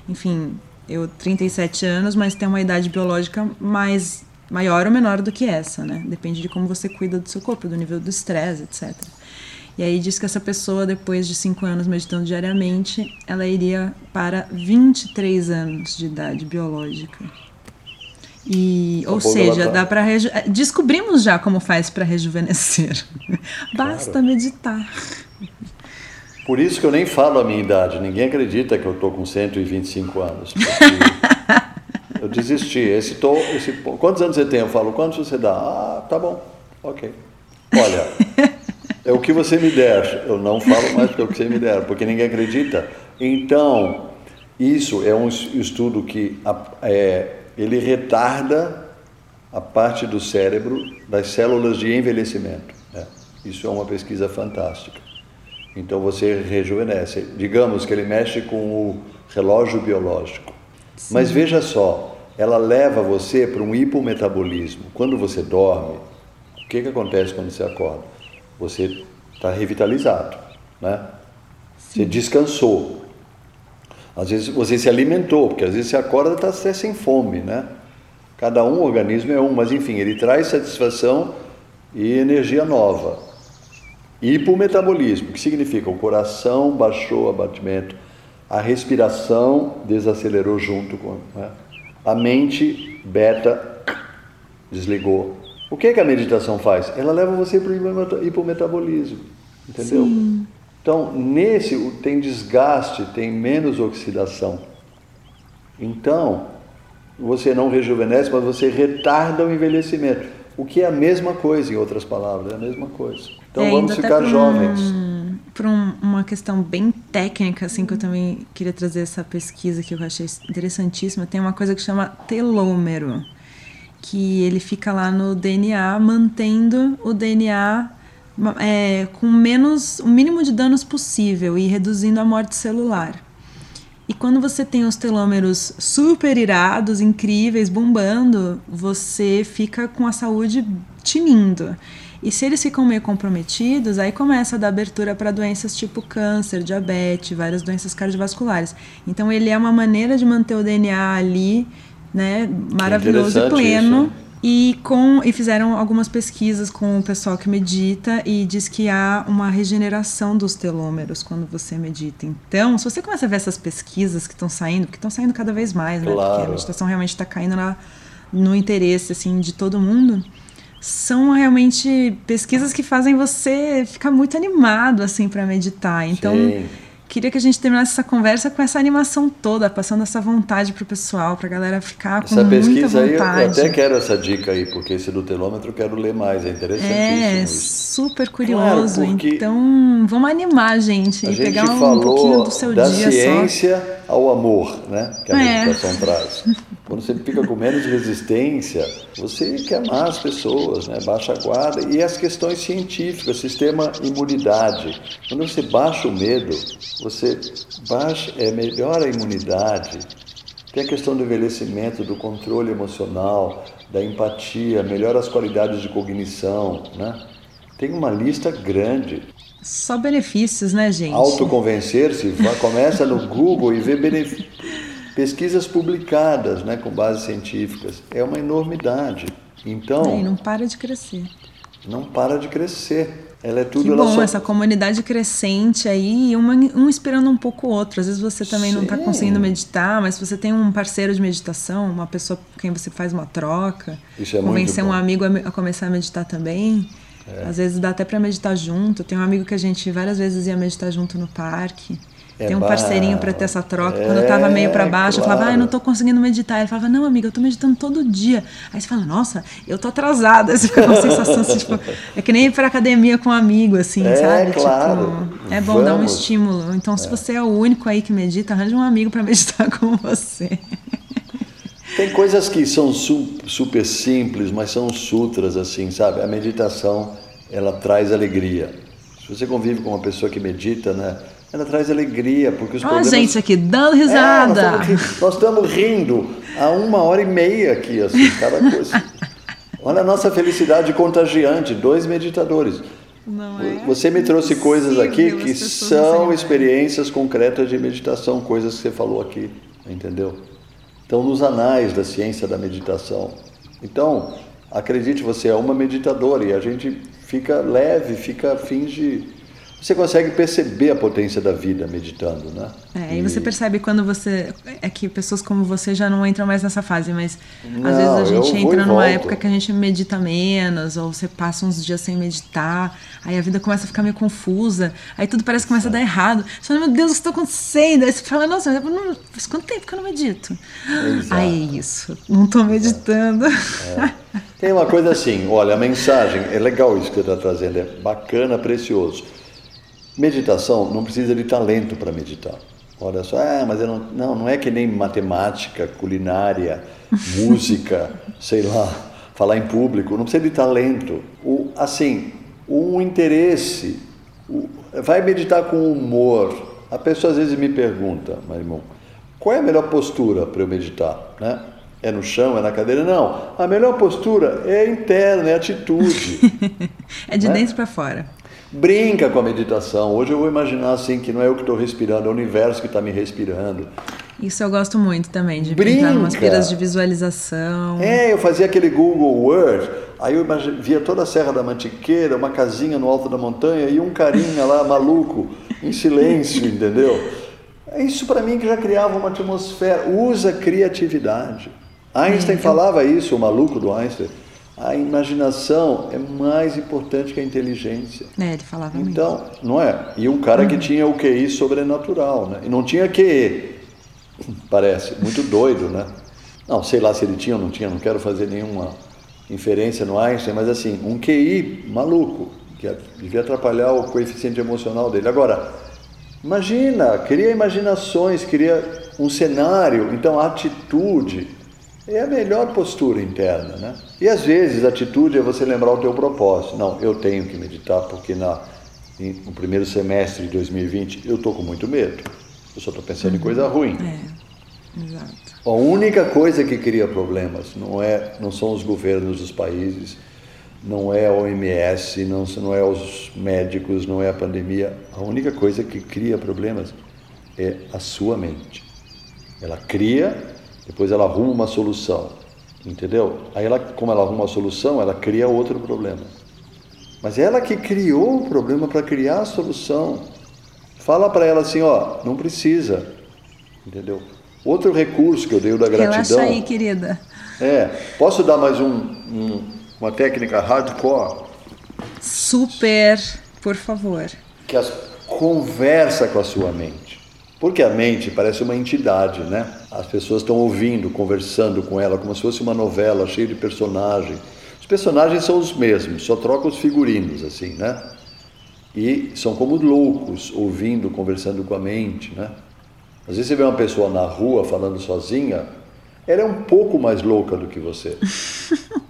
enfim, eu 37 anos, mas tem uma idade biológica mais maior ou menor do que essa, né? Depende de como você cuida do seu corpo, do nível do estresse, etc. E aí diz que essa pessoa, depois de 5 anos meditando diariamente, ela iria para 23 anos de idade biológica. E, ou seja, dá para reju... Descobrimos já como faz para rejuvenescer. <laughs> Basta claro. meditar. Por isso que eu nem falo a minha idade. Ninguém acredita que eu tô com 125 anos. <laughs> eu desisti. Esse tô, esse, quantos anos você tem? Eu falo, quantos você dá? Ah, tá bom. Ok. Olha, é o que você me der. Eu não falo mais que é o que você me der, porque ninguém acredita. Então, isso é um estudo que é, ele retarda a parte do cérebro das células de envelhecimento. Né? Isso é uma pesquisa fantástica. Então você rejuvenesce. Digamos que ele mexe com o relógio biológico. Sim. Mas veja só, ela leva você para um hipometabolismo. Quando você dorme, o que, que acontece quando você acorda? Você está revitalizado, né? Você descansou. Às vezes você se alimentou, porque às vezes você acorda e está até sem fome, né? Cada um organismo é um, mas enfim, ele traz satisfação e energia nova. Hipometabolismo, que significa o coração baixou o abatimento, a respiração desacelerou junto com né? a mente beta desligou. O que, é que a meditação faz? Ela leva você para o hipometabolismo, entendeu? Sim. Então, nesse tem desgaste, tem menos oxidação. Então, você não rejuvenesce, mas você retarda o envelhecimento. O que é a mesma coisa, em outras palavras, é a mesma coisa. Então, é, vamos ficar jovens. Um, para um, uma questão bem técnica, assim, que eu também queria trazer essa pesquisa que eu achei interessantíssima, tem uma coisa que chama telômero. que ele fica lá no DNA mantendo o DNA é, com menos o mínimo de danos possível e reduzindo a morte celular. E quando você tem os telômeros super irados, incríveis, bombando, você fica com a saúde tinindo. E se eles ficam meio comprometidos, aí começa a dar abertura para doenças tipo câncer, diabetes, várias doenças cardiovasculares. Então ele é uma maneira de manter o DNA ali, né, maravilhoso e pleno. Isso. E, com, e fizeram algumas pesquisas com o pessoal que medita e diz que há uma regeneração dos telômeros quando você medita. Então, se você começa a ver essas pesquisas que estão saindo, que estão saindo cada vez mais, né? Porque a meditação realmente está caindo na, no interesse assim de todo mundo são realmente pesquisas que fazem você ficar muito animado assim para meditar. Então, Sim. Queria que a gente terminasse essa conversa com essa animação toda, passando essa vontade pro pessoal, pra galera ficar com essa muita vontade. Essa pesquisa aí, eu até quero essa dica aí, porque esse do telômetro eu quero ler mais, é interessantíssimo. É, isso. super curioso. Claro, então, vamos animar, gente, a e gente pegar um, um pouquinho do seu da dia ciência só. Ao amor, né, que a é. meditação traz. Quando você fica com menos resistência, você quer amar as pessoas, né? baixa a guarda. E as questões científicas, sistema imunidade. Quando você baixa o medo, você baixa, é, melhora a imunidade. Tem a questão do envelhecimento, do controle emocional, da empatia, melhora as qualidades de cognição, né? Tem uma lista grande. Só benefícios, né, gente? Autoconvencer-se, começa no Google e vê benefícios pesquisas publicadas, né, com bases científicas, é uma enormidade. Então, não para de crescer. Não para de crescer. Ela é tudo. Que bom, só... essa comunidade crescente aí, uma, um esperando um pouco o outro. Às vezes você também tá Sim. não está conseguindo meditar, mas se você tem um parceiro de meditação, uma pessoa com quem você faz uma troca, Isso é convencer um amigo a, começar a meditar também. É. Às vezes dá até para meditar junto. Tem um amigo que a gente várias vezes ia meditar junto no parque. É Tem um parceirinho para ter essa troca. É, Quando eu tava meio para baixo, claro. eu falava, ah, eu não tô conseguindo meditar. Ele falava, não, amiga, eu tô meditando todo dia. Aí você fala, nossa, eu tô atrasada. Aí <laughs> você fica com uma sensação assim, tipo, é que nem ir pra academia com um amigo, assim, é, sabe? Claro. Tipo, é bom Vamos. dar um estímulo. Então, se é. você é o único aí que medita, arranja um amigo para <laughs> meditar com você. Tem coisas que são super simples, mas são sutras, assim, sabe? A meditação, ela traz alegria. Se você convive com uma pessoa que medita, né? ela traz alegria, porque os Olha problemas... gente aqui dando risada. É, nós, estamos, rindo há uma hora e meia aqui, assim, cada coisa. Olha a nossa felicidade contagiante, dois meditadores. É você me trouxe coisas aqui que são experiências concretas de meditação, coisas que você falou aqui, entendeu? Estão nos anais da ciência da meditação. Então, acredite, você é uma meditadora e a gente fica leve, fica finge você consegue perceber a potência da vida meditando, né? É, e, e você percebe quando você. É que pessoas como você já não entram mais nessa fase, mas não, às vezes a gente entra numa volto. época que a gente medita menos, ou você passa uns dias sem meditar, aí a vida começa a ficar meio confusa, aí tudo parece que começa a dar errado. Você fala, meu Deus, o que está acontecendo? Aí você fala, nossa, não, faz quanto tempo que eu não medito? Exato. Aí é isso, não estou meditando. É. <laughs> Tem uma coisa assim, olha, a mensagem, é legal isso que você está trazendo, é bacana, precioso. Meditação não precisa de talento para meditar. Olha só, ah, mas eu não, não, não é que nem matemática, culinária, <laughs> música, sei lá, falar em público, não precisa de talento. O, assim, um interesse, o, vai meditar com humor. A pessoa às vezes me pergunta, meu irmão, qual é a melhor postura para eu meditar? Né? É no chão, é na cadeira? Não. A melhor postura é interna, é atitude. <laughs> é de né? dentro para fora. Brinca com a meditação. Hoje eu vou imaginar assim que não é eu que estou respirando, é o universo que está me respirando. Isso eu gosto muito também, de Brinca. entrar umas piras de visualização. É, eu fazia aquele Google Word, aí eu via toda a Serra da Mantiqueira, uma casinha no alto da montanha e um carinha lá maluco, em silêncio, <laughs> entendeu? É isso para mim que já criava uma atmosfera. Usa criatividade. Einstein eu... falava isso, o maluco do Einstein a imaginação é mais importante que a inteligência. É, ele falava Então, mesmo. não é? E um cara uhum. que tinha o QI sobrenatural, né? E não tinha QE, parece, muito doido, né? Não, sei lá se ele tinha ou não tinha, não quero fazer nenhuma inferência no Einstein, mas assim, um QI maluco, que devia atrapalhar o coeficiente emocional dele. Agora, imagina, cria imaginações, cria um cenário, então a atitude É a melhor postura interna, né? E às vezes a atitude é você lembrar o teu propósito. Não, eu tenho que meditar porque na, no primeiro semestre de 2020 eu estou com muito medo. Eu só estou pensando uhum. em coisa ruim. É, exato. A única coisa que cria problemas não, é, não são os governos dos países, não é a OMS, não, não é os médicos, não é a pandemia. A única coisa que cria problemas é a sua mente. Ela cria, depois ela arruma uma solução, entendeu? Aí ela, como ela arruma uma solução, ela cria outro problema. Mas é ela que criou o problema para criar a solução. Fala para ela assim, ó, não precisa, entendeu? Outro recurso que eu dei da gratidão. Relaxa aí, querida. É, posso dar mais um, um uma técnica hardcore? Super, por favor. Que as, conversa com a sua mente. Porque a mente parece uma entidade, né? As pessoas estão ouvindo, conversando com ela, como se fosse uma novela cheia de personagens. Os personagens são os mesmos, só trocam os figurinos, assim, né? E são como loucos, ouvindo, conversando com a mente, né? Às vezes você vê uma pessoa na rua falando sozinha, ela é um pouco mais louca do que você. <laughs>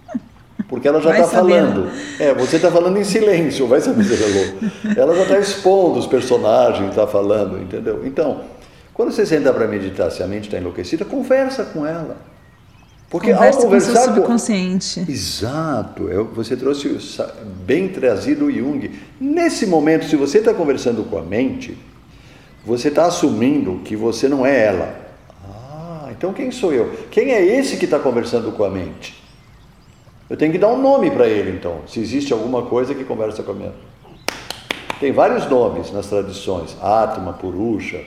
Porque ela já está falando. É, você está falando em silêncio, vai saber se ela é. Ela já está expondo os personagens, está falando, entendeu? Então, quando você senta para meditar, se a mente está enlouquecida, conversa com ela. Porque Conversa ao conversar com o seu subconsciente. Com... Exato, você trouxe bem trazido o Jung. Nesse momento, se você está conversando com a mente, você está assumindo que você não é ela. Ah, então quem sou eu? Quem é esse que está conversando com a mente? Eu tenho que dar um nome para ele, então, se existe alguma coisa que conversa com a minha. Tem vários nomes nas tradições: Atma, Purusha,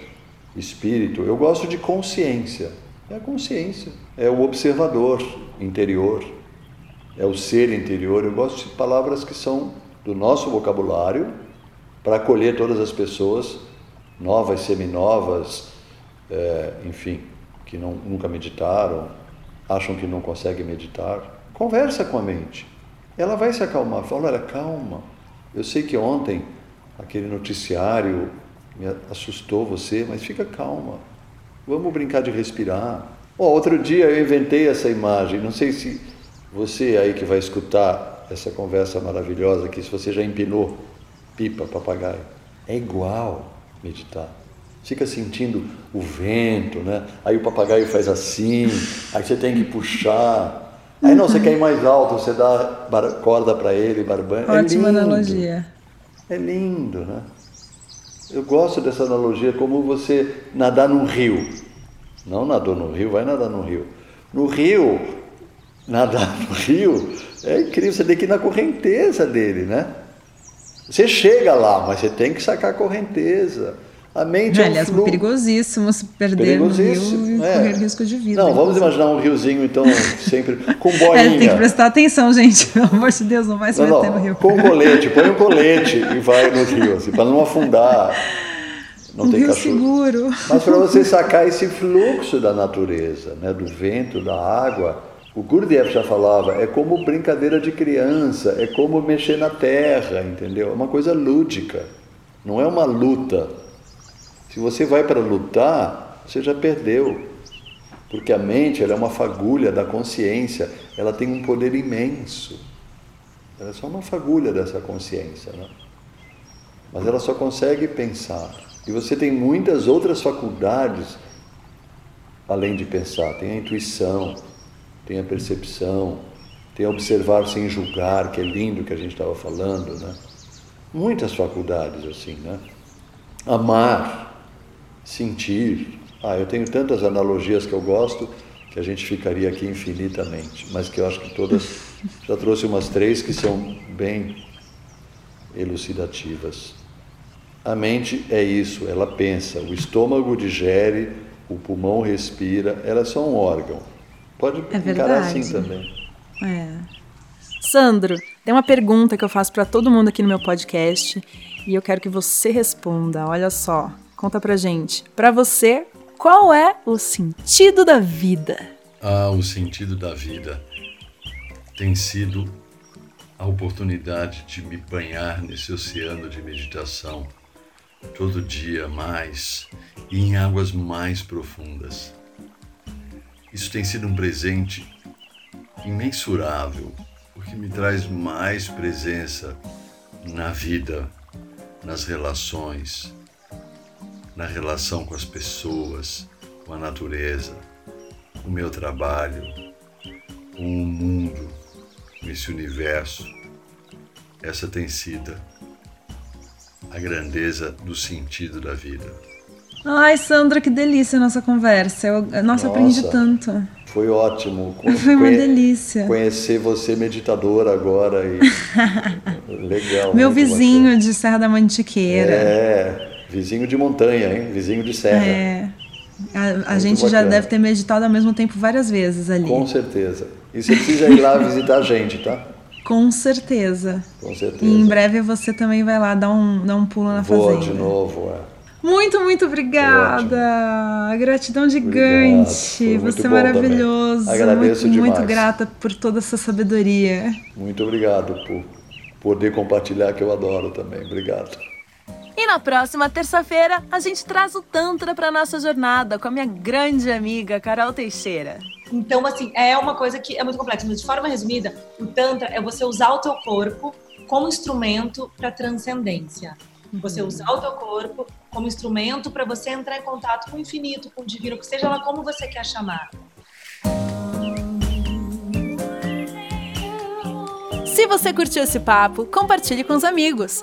Espírito. Eu gosto de consciência. É a consciência, é o observador interior, é o ser interior. Eu gosto de palavras que são do nosso vocabulário para acolher todas as pessoas, novas, seminovas, é, enfim, que não, nunca meditaram, acham que não conseguem meditar. Conversa com a mente. Ela vai se acalmar. Fala, olha, calma. Eu sei que ontem aquele noticiário me assustou você, mas fica calma. Vamos brincar de respirar. Oh, outro dia eu inventei essa imagem. Não sei se você aí que vai escutar essa conversa maravilhosa aqui, se você já empinou pipa, papagaio. É igual meditar. Fica sentindo o vento, né? Aí o papagaio faz assim, aí você tem que puxar. Aí não, você quer ir mais alto, você dá corda para ele, barbante. É Ótima é analogia. É lindo, né? Eu gosto dessa analogia como você nadar num rio. Não nadou no rio, vai nadar no rio. No rio, nadar no rio é incrível, você tem que ir na correnteza dele, né? Você chega lá, mas você tem que sacar a correnteza. A mente é, um aliás, flu... perigosíssimo se perder perigosíssimo, no rio e é. correr risco de vida. Não, vamos imaginar um riozinho, então, sempre com bolinha. <laughs> É, tem que prestar atenção, gente. <laughs> Pelo amor de Deus, não vai se não, meter não, no rio. Com colete, põe um colete e vai no rio, assim, para não afundar. Não um tem rio cachorro. seguro. Mas para você <laughs> sacar esse fluxo da natureza, né, do vento, da água, o Gurdjieff já falava, é como brincadeira de criança, é como mexer na terra, entendeu? É uma coisa lúdica, não é uma luta se você vai para lutar, você já perdeu. Porque a mente é uma fagulha da consciência, ela tem um poder imenso. Ela é só uma fagulha dessa consciência. Né? Mas ela só consegue pensar. E você tem muitas outras faculdades além de pensar. Tem a intuição, tem a percepção, tem a observar sem julgar, que é lindo que a gente estava falando. Né? Muitas faculdades assim. Né? Amar sentir. Ah, eu tenho tantas analogias que eu gosto que a gente ficaria aqui infinitamente, mas que eu acho que todas <laughs> já trouxe umas três que são bem elucidativas. A mente é isso, ela pensa, o estômago digere, o pulmão respira, ela é só um órgão. Pode é encarar assim também. É. Sandro, tem uma pergunta que eu faço para todo mundo aqui no meu podcast e eu quero que você responda. Olha só. Conta pra gente. Pra você, qual é o sentido da vida? Ah, o sentido da vida tem sido a oportunidade de me banhar nesse oceano de meditação todo dia mais e em águas mais profundas. Isso tem sido um presente imensurável, porque me traz mais presença na vida, nas relações, na relação com as pessoas, com a natureza, com o meu trabalho, com o mundo, com esse universo. Essa tem sido a grandeza do sentido da vida. Ai, Sandra, que delícia a nossa conversa. Eu, nossa, nossa, aprendi tanto. Foi ótimo. <laughs> Foi uma delícia. Conhecer você meditadora agora e <laughs> legal. Meu vizinho bacana. de Serra da Mantiqueira. É, vizinho de montanha, hein? Vizinho de serra. É. A, a gente bacana. já deve ter meditado ao mesmo tempo várias vezes ali. Com certeza. E você precisa ir lá <laughs> visitar a gente, tá? Com certeza. Com certeza. E em breve você também vai lá dar um, dar um pulo na Vou fazenda. de novo, é. Muito, muito obrigada. Gratidão gigante. Você é maravilhoso. Também. Agradeço muito, demais. Muito grata por toda essa sabedoria. Muito obrigado por poder compartilhar, que eu adoro também. Obrigado. E na próxima terça-feira, a gente traz o Tantra para nossa jornada com a minha grande amiga Carol Teixeira. Então, assim, é uma coisa que é muito complexa, mas de forma resumida, o Tantra é você usar o teu corpo como instrumento para transcendência. Você uhum. usar o teu corpo como instrumento para você entrar em contato com o infinito, com o divino, que seja lá como você quer chamar. Se você curtiu esse papo, compartilhe com os amigos.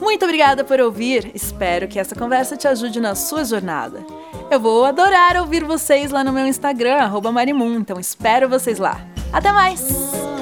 Muito obrigada por ouvir. Espero que essa conversa te ajude na sua jornada. Eu vou adorar ouvir vocês lá no meu Instagram, Marimun, então espero vocês lá. Até mais!